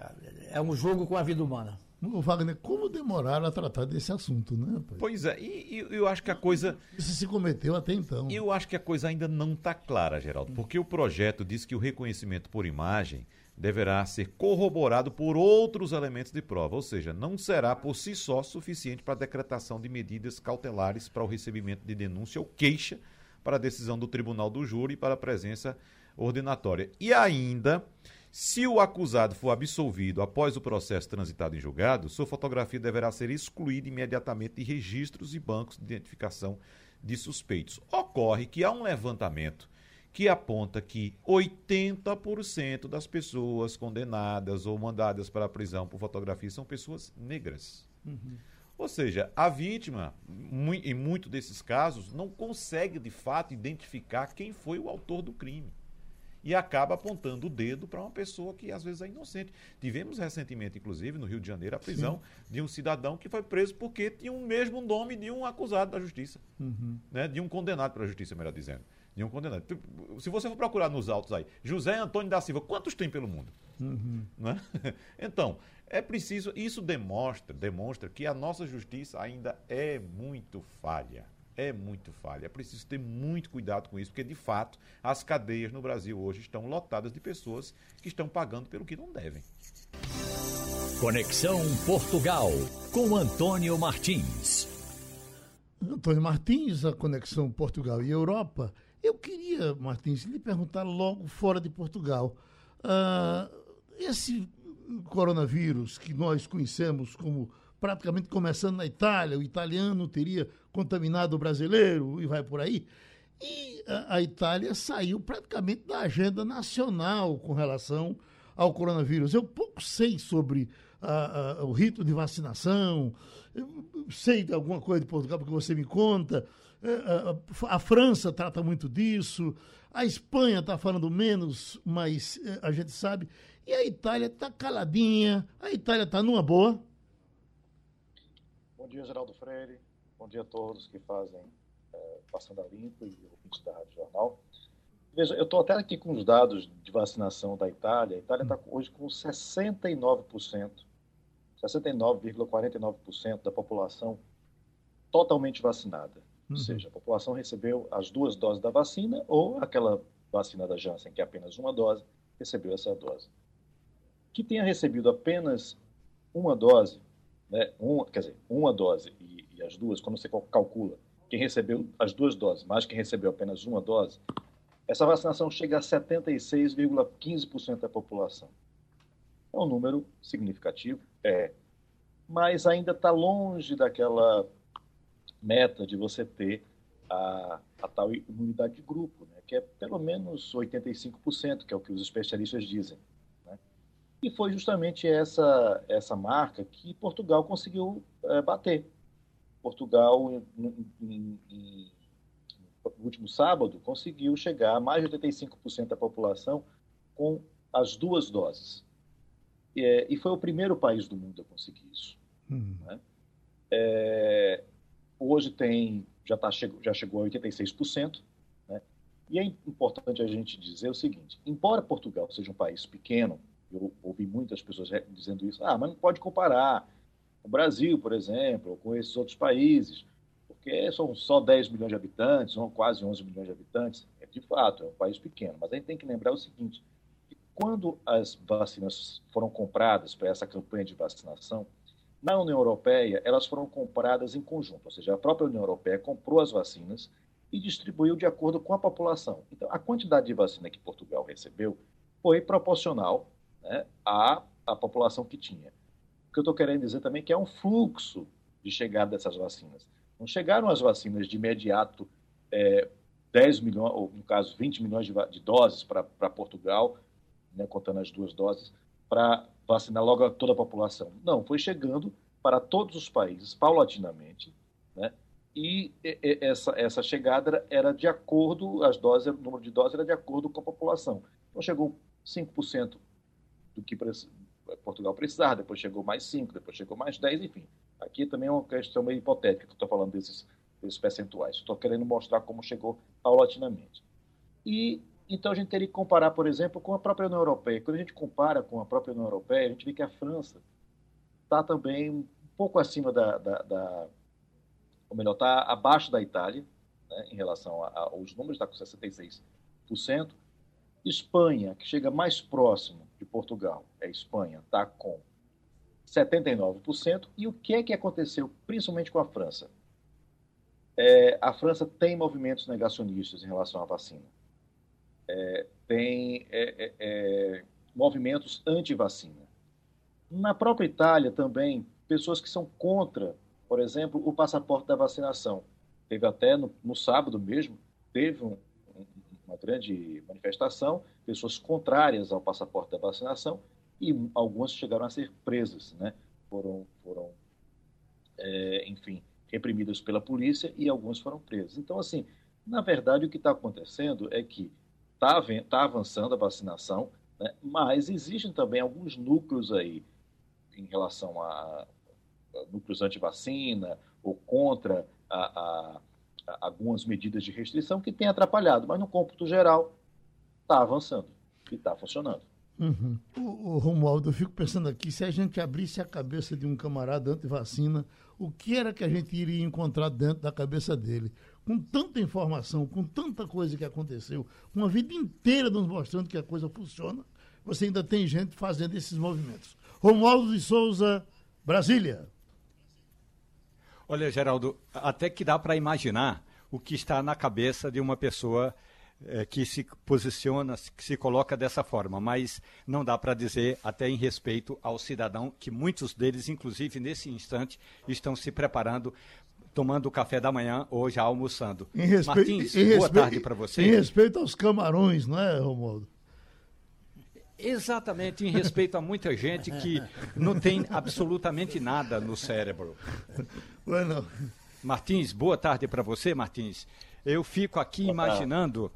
é, é um jogo com a vida humana. Wagner, como demoraram a tratar desse assunto, né? Pois é, e, e eu acho que a coisa. Isso se cometeu até então. Eu acho que a coisa ainda não está clara, Geraldo, porque o projeto diz que o reconhecimento por imagem deverá ser corroborado por outros elementos de prova, ou seja, não será por si só suficiente para a decretação de medidas cautelares para o recebimento de denúncia ou queixa para a decisão do tribunal do júri e para a presença ordenatória. E ainda se o acusado for absolvido após o processo transitado em julgado, sua fotografia deverá ser excluída imediatamente de registros e bancos de identificação de suspeitos. Ocorre que há um levantamento que aponta que 80% das pessoas condenadas ou mandadas para a prisão por fotografia são pessoas negras. Uhum. Ou seja, a vítima, em muitos desses casos, não consegue de fato identificar quem foi o autor do crime e acaba apontando o dedo para uma pessoa que às vezes é inocente. Tivemos recentemente, inclusive, no Rio de Janeiro, a prisão Sim. de um cidadão que foi preso porque tinha o mesmo nome de um acusado da justiça, uhum. né? de um condenado pela justiça, melhor dizendo. De um condenado. Se você for procurar nos autos aí, José Antônio da Silva, quantos tem pelo mundo? Uhum. Né? Então, é preciso, isso demonstra, demonstra que a nossa justiça ainda é muito falha é muito falha. É preciso ter muito cuidado com isso, porque de fato as cadeias no Brasil hoje estão lotadas de pessoas que estão pagando pelo que não devem. Conexão Portugal com Antônio Martins. Antônio Martins, a Conexão Portugal e Europa. Eu queria, Martins, lhe perguntar logo fora de Portugal. Uh, esse coronavírus que nós conhecemos como praticamente começando na Itália, o italiano teria contaminado brasileiro e vai por aí. E a, a Itália saiu praticamente da agenda nacional com relação ao coronavírus. Eu pouco sei sobre a, a, o rito de vacinação, sei de alguma coisa de Portugal, porque você me conta. É, a, França trata muito disso, a Espanha está falando menos, mas é, a gente sabe. E a Itália está caladinha, a Itália está numa boa, dia, Geraldo Freire. Bom dia a todos que fazem é, Passando a Limpo e ouvintes da Rádio Jornal. Veja, eu estou até aqui com os dados de vacinação da Itália. A Itália está hoje com 69%, 69,49% da população totalmente vacinada. Uhum. Ou seja, a população recebeu as duas doses da vacina ou aquela vacina da Janssen, que é apenas uma dose, recebeu essa dose. Que tenha recebido apenas uma dose, né, um, quer dizer, uma dose e, as duas, quando você calcula quem recebeu as duas doses, mais quem recebeu apenas uma dose, essa vacinação chega a 76,15% da população. É um número significativo, é, mas ainda está longe daquela meta de você ter a, a tal imunidade de grupo, né, que é pelo menos 85%, que é o que os especialistas dizem. E foi justamente essa, essa marca que Portugal conseguiu é, bater. Portugal, em, no último sábado, conseguiu chegar a mais de 85% da população com as duas doses. É, e foi o primeiro país do mundo a conseguir isso. Uhum. Né? É, hoje tem, já, tá, já chegou a 86%. Né? E é importante a gente dizer o seguinte: embora Portugal seja um país pequeno, eu ouvi muitas pessoas dizendo isso. Ah, mas não pode comparar o Brasil, por exemplo, com esses outros países, porque são só 10 milhões de habitantes, são quase 11 milhões de habitantes. É de fato, é um país pequeno. Mas a gente tem que lembrar o seguinte: que quando as vacinas foram compradas para essa campanha de vacinação, na União Europeia, elas foram compradas em conjunto, ou seja, a própria União Europeia comprou as vacinas e distribuiu de acordo com a população. Então, a quantidade de vacina que Portugal recebeu foi proporcional né, à, à população que tinha. O que eu estou querendo dizer também é que é um fluxo de chegada dessas vacinas. Não chegaram as vacinas de imediato é, 10 milhões, ou no caso 20 milhões de, de doses para Portugal, né, contando as duas doses, para vacinar logo toda a população. Não, foi chegando para todos os países paulatinamente, né? E essa, essa chegada era de acordo, as doses, o número de doses era de acordo com a população. Então chegou 5% do que Portugal precisava, depois chegou mais 5, depois chegou mais 10, enfim. Aqui também é uma questão meio hipotética que estou falando desses, desses percentuais. Estou querendo mostrar como chegou paulatinamente. E então a gente teria que comparar, por exemplo, com a própria União Europeia. Quando a gente compara com a própria União Europeia, a gente vê que a França está também um pouco acima da, da, da ou melhor, está abaixo da Itália, né, em relação aos números, está com 66%. Espanha, que chega mais próximo de Portugal, é Espanha, está com 79%. E o que é que aconteceu, principalmente com a França? É, a França tem movimentos negacionistas em relação à vacina. É, tem é, é, é movimentos anti-vacina. Na própria Itália também, pessoas que são contra, por exemplo, o passaporte da vacinação. Teve até no, no sábado mesmo, teve um, uma grande manifestação, pessoas contrárias ao passaporte da vacinação, e algumas chegaram a ser presas, né? Foram, foram é, enfim, reprimidas pela polícia e algumas foram presas. Então, assim, na verdade, o que está acontecendo é que está tá avançando a vacinação, né? mas existem também alguns núcleos aí em relação a, a núcleos anti-vacina ou contra a, a, algumas medidas de restrição que têm atrapalhado, mas no cômputo geral está avançando e está funcionando. Uhum. O, o, Romualdo, eu fico pensando aqui, se a gente abrisse a cabeça de um camarada anti-vacina, o que era que a gente iria encontrar dentro da cabeça dele? Com tanta informação, com tanta coisa que aconteceu, uma vida inteira nos mostrando que a coisa funciona, você ainda tem gente fazendo esses movimentos. Romualdo de Souza, Brasília. Olha, Geraldo, até que dá para imaginar o que está na cabeça de uma pessoa é, que se posiciona, que se coloca dessa forma, mas não dá para dizer, até em respeito ao cidadão, que muitos deles, inclusive nesse instante, estão se preparando tomando o café da manhã ou já almoçando. Em respe... Martins, em boa respe... tarde para você. Em respeito aos camarões, não é, Romualdo? Exatamente, em respeito a muita gente que não tem absolutamente nada no cérebro. Bueno. Martins, boa tarde para você, Martins. Eu fico aqui imaginando,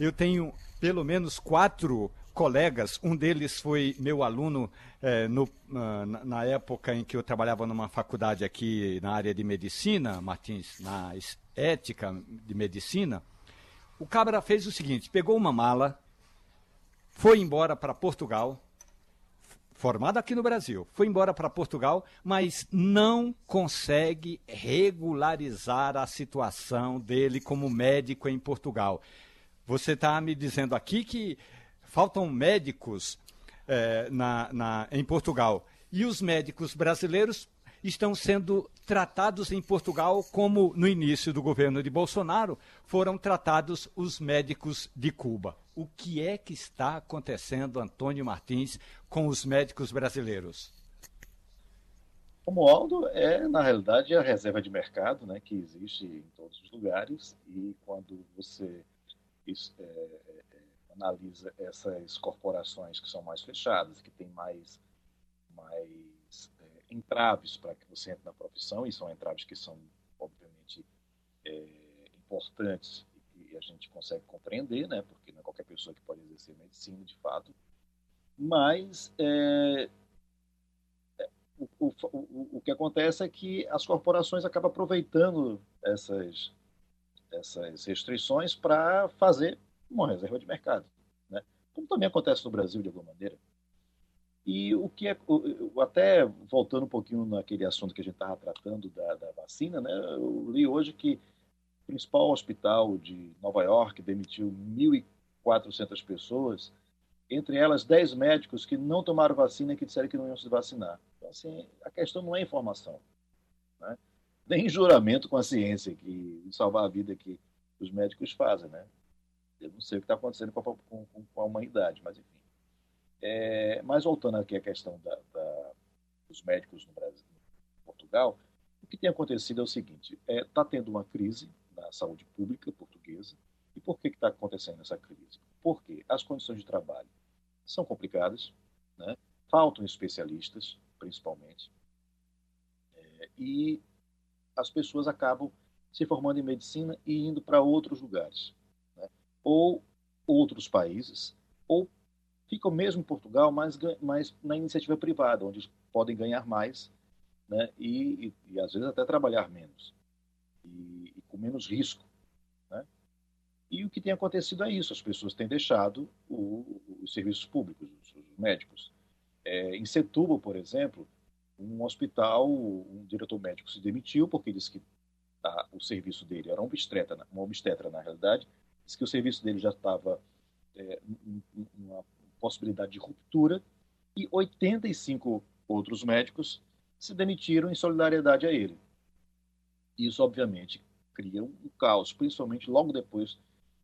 eu tenho pelo menos quatro colegas, um deles foi meu aluno é, no, na, na, época em que eu trabalhava numa faculdade aqui na área de medicina, Martins, na ética de medicina. O cabra fez o seguinte: pegou uma mala, foi embora para Portugal, formado aqui no Brasil, foi embora para Portugal, mas não consegue regularizar a situação dele como médico em Portugal. Você está me dizendo aqui que faltam médicos é, na, na, em Portugal. E os médicos brasileiros estão sendo tratados em Portugal como no início do governo de Bolsonaro foram tratados os médicos de Cuba. O que é que está acontecendo, Antônio Martins, com os médicos brasileiros? O Aldo é, na realidade, a reserva de mercado né, que existe em todos os lugares e quando você isso, é, é, é analisa essas corporações que são mais fechadas, que têm mais, mais é, entraves para que você entre na profissão, e são entraves que são, obviamente, é, a gente consegue compreender, né? Porque não é qualquer pessoa que pode exercer medicina, de fato. Mas é, é o, o, o que acontece é que as corporações acabam aproveitando essas, essas restrições para fazer uma reserva de mercado, né? Como também acontece no Brasil de alguma maneira. E o que é, até voltando um pouquinho naquele assunto que a gente estava tratando da, da, vacina, né? Eu li hoje que principal hospital de Nova York demitiu 1.400 pessoas, entre elas 10 médicos que não tomaram vacina e que disseram que não iam se vacinar. Então, assim, a questão não é informação. Né? Nem juramento com a ciência que salvar a vida que os médicos fazem. Né? Eu não sei o que está acontecendo com a, com, com a, humanidade, mas enfim. É, mas voltando aqui à questão da, da, dos médicos no Brasil, em Portugal, o que tem acontecido é o seguinte: está é, tá tendo uma crise na saúde pública portuguesa. E por que está acontecendo essa crise? Porque as condições de trabalho são complicadas, né? faltam especialistas, principalmente, é, e as pessoas acabam se formando em medicina e indo para outros lugares, né? ou outros países, ou ficam mesmo em Portugal, mas, mas na iniciativa privada, onde podem ganhar mais né? e, e, e às vezes até trabalhar menos e, com menos risco. Né? E o que tem acontecido é isso: as pessoas têm deixado o, os serviços públicos, os, os médicos. É, em Setúbal, por exemplo, um hospital, um diretor médico se demitiu porque disse que a, o serviço dele era um obstetra, uma obstetra na realidade, disse que o serviço dele já estava é, uma possibilidade de ruptura e 85 outros médicos se demitiram em solidariedade a ele. Isso, obviamente, cria um caos, principalmente logo depois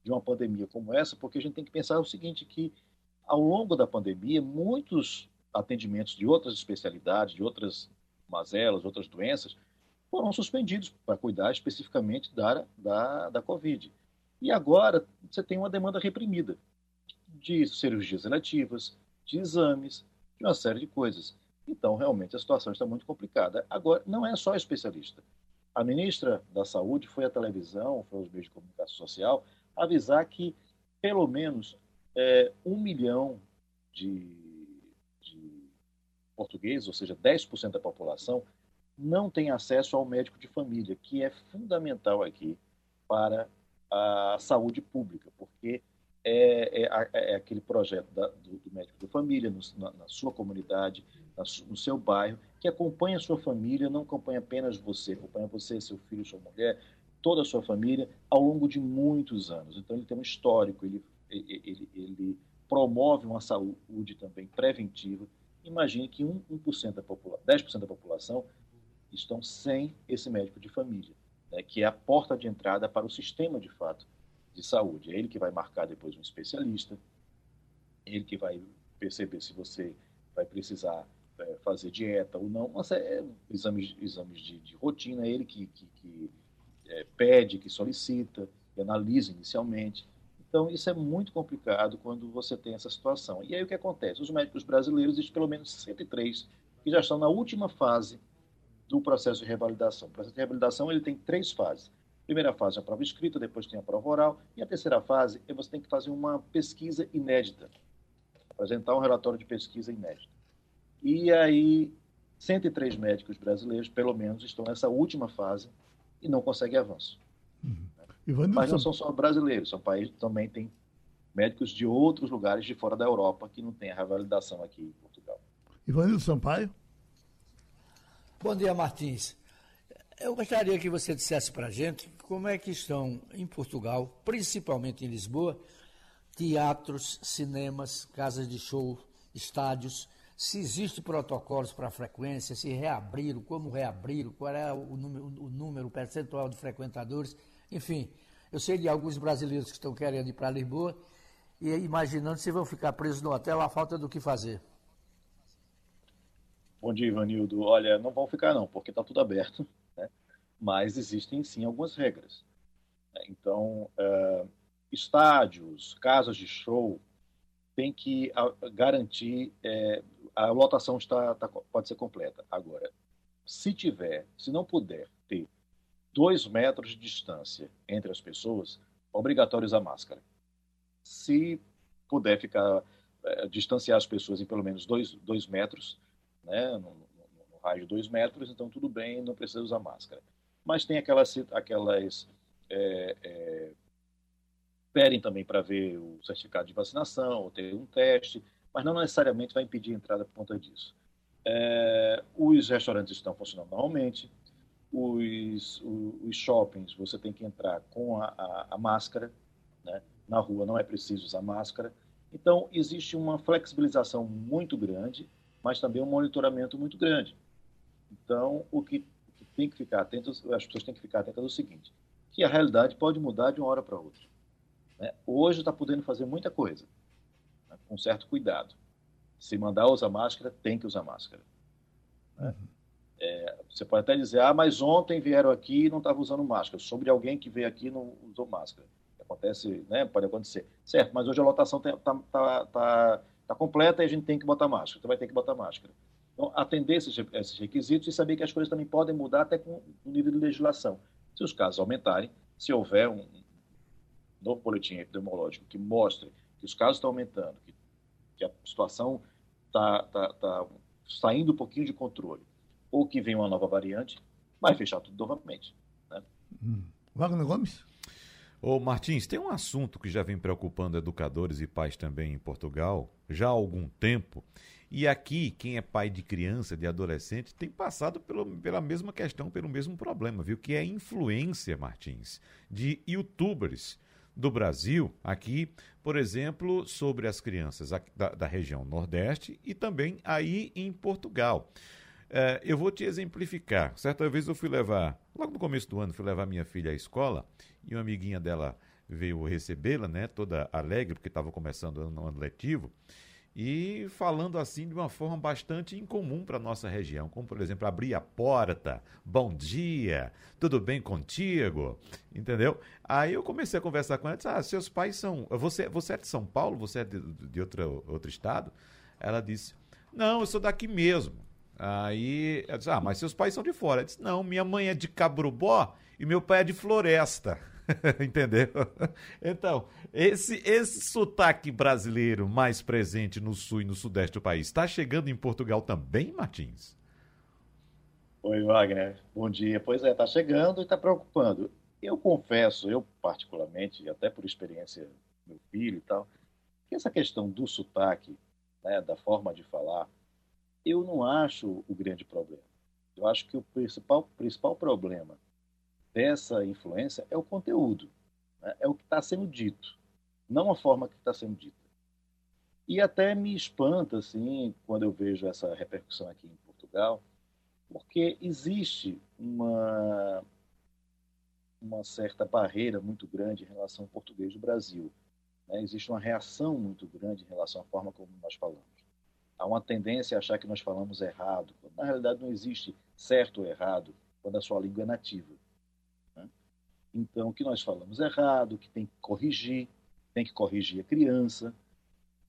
de uma pandemia como essa, porque a gente tem que pensar o seguinte, que ao longo da pandemia, muitos atendimentos de outras especialidades, de outras mazelas, outras doenças, foram suspendidos para cuidar especificamente da, da, da Covid. E agora você tem uma demanda reprimida de cirurgias eletivas, de exames, de uma série de coisas. Então, realmente, a situação está muito complicada. Agora, não é só especialista. A ministra da Saúde foi à televisão, foi aos meios de comunicação social, avisar que pelo menos é, um milhão de, de portugueses, ou seja, 10% da população, não tem acesso ao médico de família, que é fundamental aqui para a saúde pública, porque é, é, é aquele projeto da, do, do, médico de família no, na, na, sua comunidade, na, no seu bairro, que acompanha a sua família, não acompanha apenas você, acompanha você, seu filho, sua mulher, toda a sua família ao longo de muitos anos. Então ele tem um histórico, ele, ele, ele promove uma saúde também preventiva. Imagine que 1%, 1% da população, 10% da população estão sem esse médico de família, né, que é a porta de entrada para o sistema de fato de saúde. É ele que vai marcar depois um especialista, ele que vai perceber se você vai precisar é, fazer dieta ou não, mas é, exames, exames de, de rotina, é ele que, que, que é, pede, que solicita, que analisa inicialmente. Então, isso é muito complicado quando você tem essa situação. E aí o que acontece? Os médicos brasileiros, existem pelo menos 103 que já estão na última fase do processo de revalidação. O processo de revalidação ele tem três fases. Primeira fase é a prova escrita, depois tem a prova oral, e a terceira fase é você tem que fazer uma pesquisa inédita, apresentar um relatório de pesquisa inédita. E aí, 103 médicos brasileiros, pelo menos, estão nessa última fase e não conseguem avanço. Uhum. Mas não são só brasileiros, são países também tem médicos de outros lugares de fora da Europa que não têm a revalidação aqui em Portugal. Ivanildo Sampaio. Bom dia, Martins. Eu gostaria que você dissesse para a gente como é que estão em Portugal, principalmente em Lisboa, teatros, cinemas, casas de show, estádios, se existem protocolos para frequência, se reabriram, como reabriram, qual é o número, o número, percentual de frequentadores, enfim. Eu sei de alguns brasileiros que estão querendo ir para Lisboa e imaginando se vão ficar presos no hotel à falta do que fazer. Bom dia, Ivanildo. Olha, não vão ficar não, porque está tudo aberto mas existem sim algumas regras. Então, uh, estádios, casas de show, tem que garantir é, a lotação está, tá, pode ser completa. Agora, se tiver, se não puder ter dois metros de distância entre as pessoas, obrigatório usar máscara. Se puder ficar é, distanciar as pessoas em pelo menos dois, dois metros, né, no, no, no raio de dois metros, então tudo bem, não precisa usar máscara mas tem aquelas, aquelas é, é, também para ver o certificado de vacinação ou ter um teste, mas não necessariamente vai impedir a entrada por conta disso. É, os restaurantes estão funcionando normalmente, os, os, shoppings você tem que entrar com a, a, a máscara, né? na rua não é preciso usar máscara. Então, existe uma flexibilização muito grande, mas também um monitoramento muito grande. Então, o que tem que ficar atentas, as pessoas têm que ficar atentas ao seguinte, que a realidade pode mudar de uma hora para outra. Né? Hoje está podendo fazer muita coisa, né? com certo cuidado. Se mandar usar máscara, tem que usar máscara. Né? Uhum. É, você pode até dizer, ah, mas ontem vieram aqui e não estavam usando máscara. Sobre alguém que veio aqui e não usou máscara. Acontece, né? Pode acontecer. Certo, mas hoje a lotação está tá, tá, tá completa e a gente tem que botar máscara. Você vai ter que botar máscara. Então, atender esses, esses requisitos e saber que as coisas também podem mudar até com o nível de legislação. Se os casos aumentarem, se houver um novo boletim epidemiológico que mostre que os casos estão aumentando, que, que a situação está tá, tá saindo um pouquinho de controle, ou que vem uma nova variante, vai fechar tudo novamente. Né? Hum. Wagner Gomes? Ô Martins, tem um assunto que já vem preocupando educadores e pais também em Portugal já há algum tempo. E aqui, quem é pai de criança, de adolescente, tem passado pelo, pela mesma questão, pelo mesmo problema, viu? Que é a influência, Martins, de youtubers do Brasil, aqui, por exemplo, sobre as crianças da, da região Nordeste e também aí em Portugal. É, eu vou te exemplificar. Certa vez eu fui levar, logo no começo do ano, fui levar minha filha à escola e uma amiguinha dela veio recebê-la, né, toda alegre, porque estava começando o ano, ano letivo, e falando assim de uma forma bastante incomum para nossa região, como por exemplo abrir a porta, bom dia, tudo bem contigo, entendeu? Aí eu comecei a conversar com ela, disse, ah, seus pais são, você, você é de São Paulo, você é de, de outro, outro estado? Ela disse, não, eu sou daqui mesmo. Aí ela disse: Ah, mas seus pais são de fora. Eu disse: Não, minha mãe é de Cabrubó e meu pai é de Floresta. Entendeu? Então, esse, esse sotaque brasileiro mais presente no sul e no sudeste do país está chegando em Portugal também, Martins? Oi, Wagner. Bom dia. Pois é, está chegando e está preocupando. Eu confesso, eu particularmente, até por experiência do meu filho e tal, que essa questão do sotaque, né, da forma de falar, eu não acho o grande problema. Eu acho que o principal, principal problema dessa influência é o conteúdo, né? é o que está sendo dito, não a forma que está sendo dita. E até me espanta, assim, quando eu vejo essa repercussão aqui em Portugal, porque existe uma, uma certa barreira muito grande em relação ao português do Brasil. Né? Existe uma reação muito grande em relação à forma como nós falamos há uma tendência a achar que nós falamos errado. Na realidade, não existe certo ou errado quando a sua língua é nativa. Então, que nós falamos errado, que tem que corrigir, tem que corrigir a criança.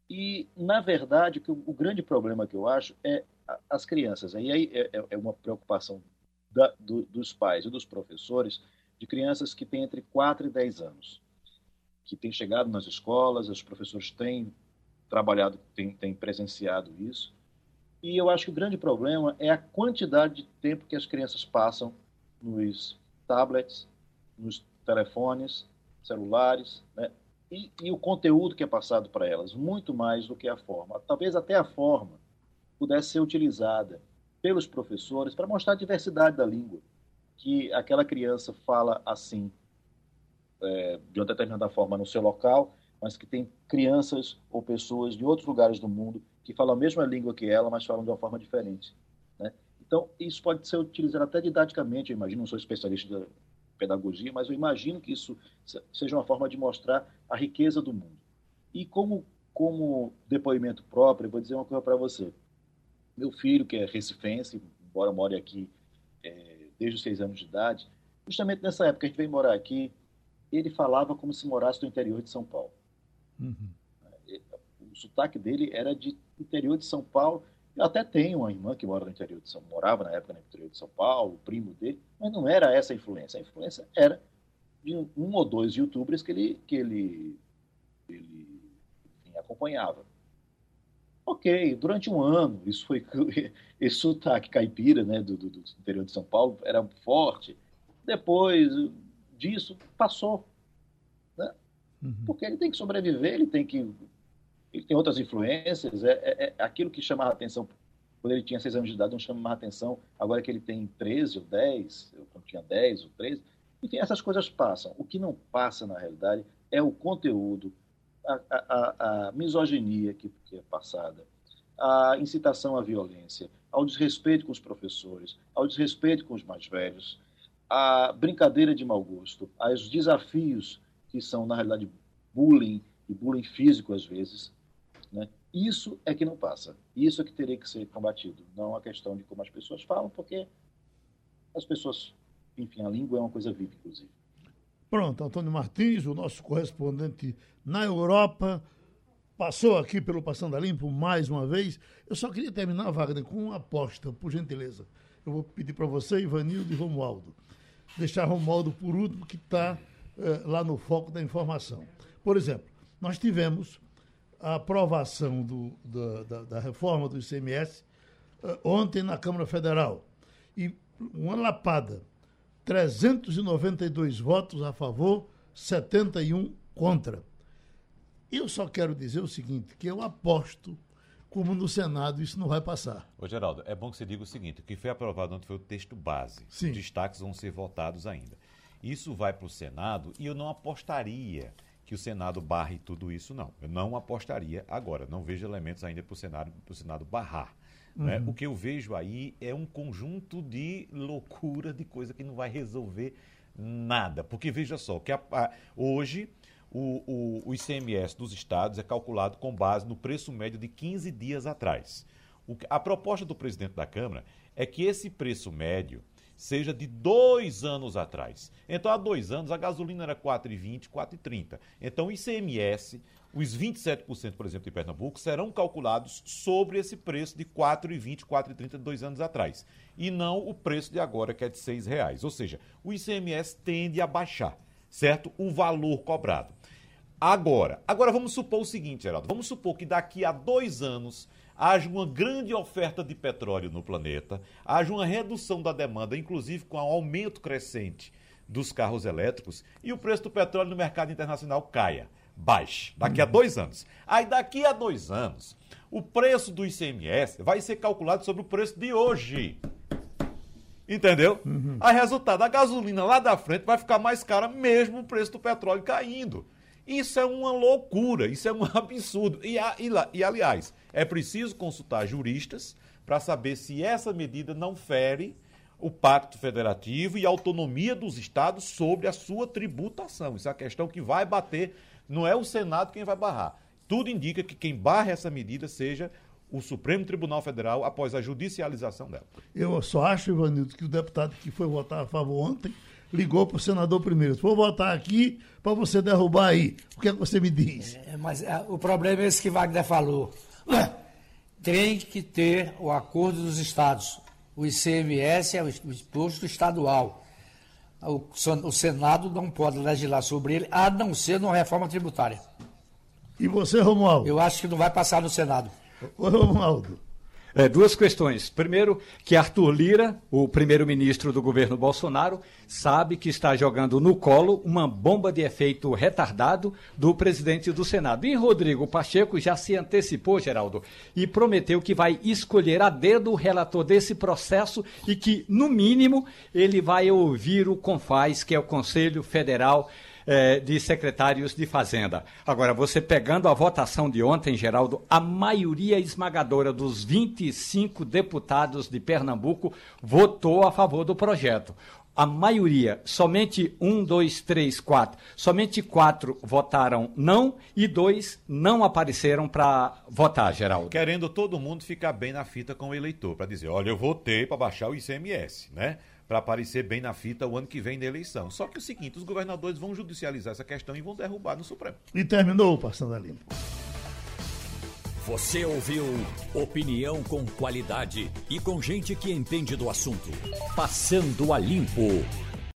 E, na verdade, o, o grande problema que eu acho é as crianças. E aí é, é, é uma preocupação da, do, dos pais e dos professores de crianças que têm entre 4 e 10 anos, que têm chegado nas escolas, os professores têm trabalhado, tem, tem presenciado isso. E eu acho que o grande problema é a quantidade de tempo que as crianças passam nos tablets, nos telefones, celulares, né? e, e o conteúdo que é passado para elas, muito mais do que a forma. Talvez até a forma pudesse ser utilizada pelos professores para mostrar a diversidade da língua, que aquela criança fala assim, é, de uma determinada forma no seu local, mas que tem crianças ou pessoas de outros lugares do mundo que falam a mesma língua que ela, mas falam de uma forma diferente. Né? Então, isso pode ser utilizado até didaticamente, eu imagino, não sou especialista pedagogia, mas eu imagino que isso seja uma forma de mostrar a riqueza do mundo. E como, como depoimento próprio, eu vou dizer uma coisa para você. Meu filho, que é recifense, embora more aqui é, desde os seis anos de idade, justamente nessa época que a gente veio morar aqui, ele falava como se morasse no interior de São Paulo. Uhum. O sotaque dele era de interior de São Paulo. Eu até tenho uma irmã que mora no interior de São morava na época no interior de São Paulo, o primo dele, mas não era essa a influência. A influência era de um ou dois youtubers que ele, que ele, ele enfim, acompanhava. Ok, durante um ano, isso foi esse sotaque caipira né, do, do, do interior de São Paulo era forte. Depois disso, passou. Uhum. Porque ele tem que sobreviver, ele tem que. Ele tem outras influências. É, é, é aquilo que chamava a atenção quando ele tinha seis anos de idade, não chama mais atenção. Agora que ele tem 13 ou 10, eu tinha 10 ou 13. Enfim, essas coisas passam. O que não passa, na realidade, é o conteúdo, a, a, a misoginia que, que é passada, a incitação à violência, ao desrespeito com os professores, ao desrespeito com os mais velhos, a brincadeira de mau gosto, aos desafios que são, na realidade, bullying, e bullying físico às vezes, né? Isso é que não passa. Isso é que teria que ser combatido. Não a questão de como as pessoas falam, porque as pessoas, enfim, a língua é uma coisa viva, inclusive. Pronto, Antônio Martins, o nosso correspondente na Europa, passou aqui pelo Passando a Limpo mais uma vez. Eu só queria terminar, Wagner, com uma aposta, por gentileza. Eu vou pedir para você, Ivanildo e Romualdo. Deixar Romualdo por último, que está eh, lá no foco da informação. Por exemplo, nós tivemos a aprovação do, da, da, da, reforma do ICMS eh, ontem na Câmara Federal. E uma lapada. 392 votos a favor, 71 contra. Eu só quero dizer o seguinte, que eu aposto como no Senado isso não vai passar. Ô Geraldo, é bom que você diga o seguinte, o que foi aprovado ontem foi o texto base. Sim. Os destaques vão ser votados ainda. Isso vai para o Senado e eu não apostaria que o Senado barre tudo isso, não. Eu não apostaria agora. Não vejo elementos ainda para o Senado, Senado barrar. Né? Uhum. O que eu vejo aí é um conjunto de loucura, de coisa que não vai resolver nada. Porque veja só, que a, a, hoje o, o, o, ICMS dos estados é calculado com base no preço médio de 15 dias atrás. O, a proposta do presidente da Câmara é que esse preço médio seja de dois anos atrás. Então, há dois anos, a gasolina era 4,20, 4,30. Então, o ICMS, os 27%, por exemplo, de Pernambuco, serão calculados sobre esse preço de 4,20, 4,30 dois anos atrás. E não o preço de agora, que é de R$ reais. Ou seja, o ICMS tende a baixar, certo? O valor cobrado. Agora, agora vamos supor o seguinte, Geraldo. Vamos supor que daqui a dois anos haja uma grande oferta de petróleo no planeta, haja uma redução da demanda, inclusive com o aumento crescente dos carros elétricos, e o preço do petróleo no mercado internacional caia, baixe, daqui a dois anos. Aí, daqui a dois anos, o preço do ICMS vai ser calculado sobre o preço de hoje. Entendeu? Uhum. Aí, resultado, a gasolina lá da frente vai ficar mais cara, mesmo o preço do petróleo caindo. Isso é uma loucura, isso é um absurdo. E, e, e aliás, é preciso consultar juristas para saber se essa medida não fere o pacto federativo e a autonomia dos estados sobre a sua tributação. Isso é a questão que vai bater, não é o Senado quem vai barrar. Tudo indica que quem barra essa medida seja o Supremo Tribunal Federal após a judicialização dela. Eu só acho, Ivanildo, que o deputado que foi votar a favor ontem ligou para o senador primeiro. Vou votar aqui para você derrubar aí. O que é que você me diz? É, mas é, o problema é esse que Wagner falou. Tem que ter o acordo dos estados. O ICMS é o imposto estadual. O, Senado não pode legislar sobre ele, a não ser numa reforma tributária. E você, Romualdo? Eu acho que não vai passar no Senado. Ô, Romualdo. É, duas questões. Primeiro, que Arthur Lira, o primeiro-ministro do governo Bolsonaro, sabe que está jogando no colo uma bomba de efeito retardado do presidente do Senado. E Rodrigo Pacheco já se antecipou, Geraldo, e prometeu que vai escolher a dedo o relator desse processo e que, no mínimo, ele vai ouvir o CONFAS, que é o Conselho Federal é, de secretários de Fazenda. Agora, você pegando a votação de ontem, Geraldo, a maioria esmagadora dos 25 deputados de Pernambuco votou a favor do projeto a maioria, somente um, dois, três, quatro, somente quatro votaram não e dois não apareceram para votar, Geraldo. Querendo todo mundo ficar bem na fita com o eleitor, para dizer, olha, eu votei para baixar o ICMS, né? Para aparecer bem na fita o ano que vem da eleição. Só que é o seguinte, os governadores vão judicializar essa questão e vão derrubar no Supremo. E terminou o Passando a Limpo. Você ouviu opinião com qualidade e com gente que entende do assunto. Passando a Limpo.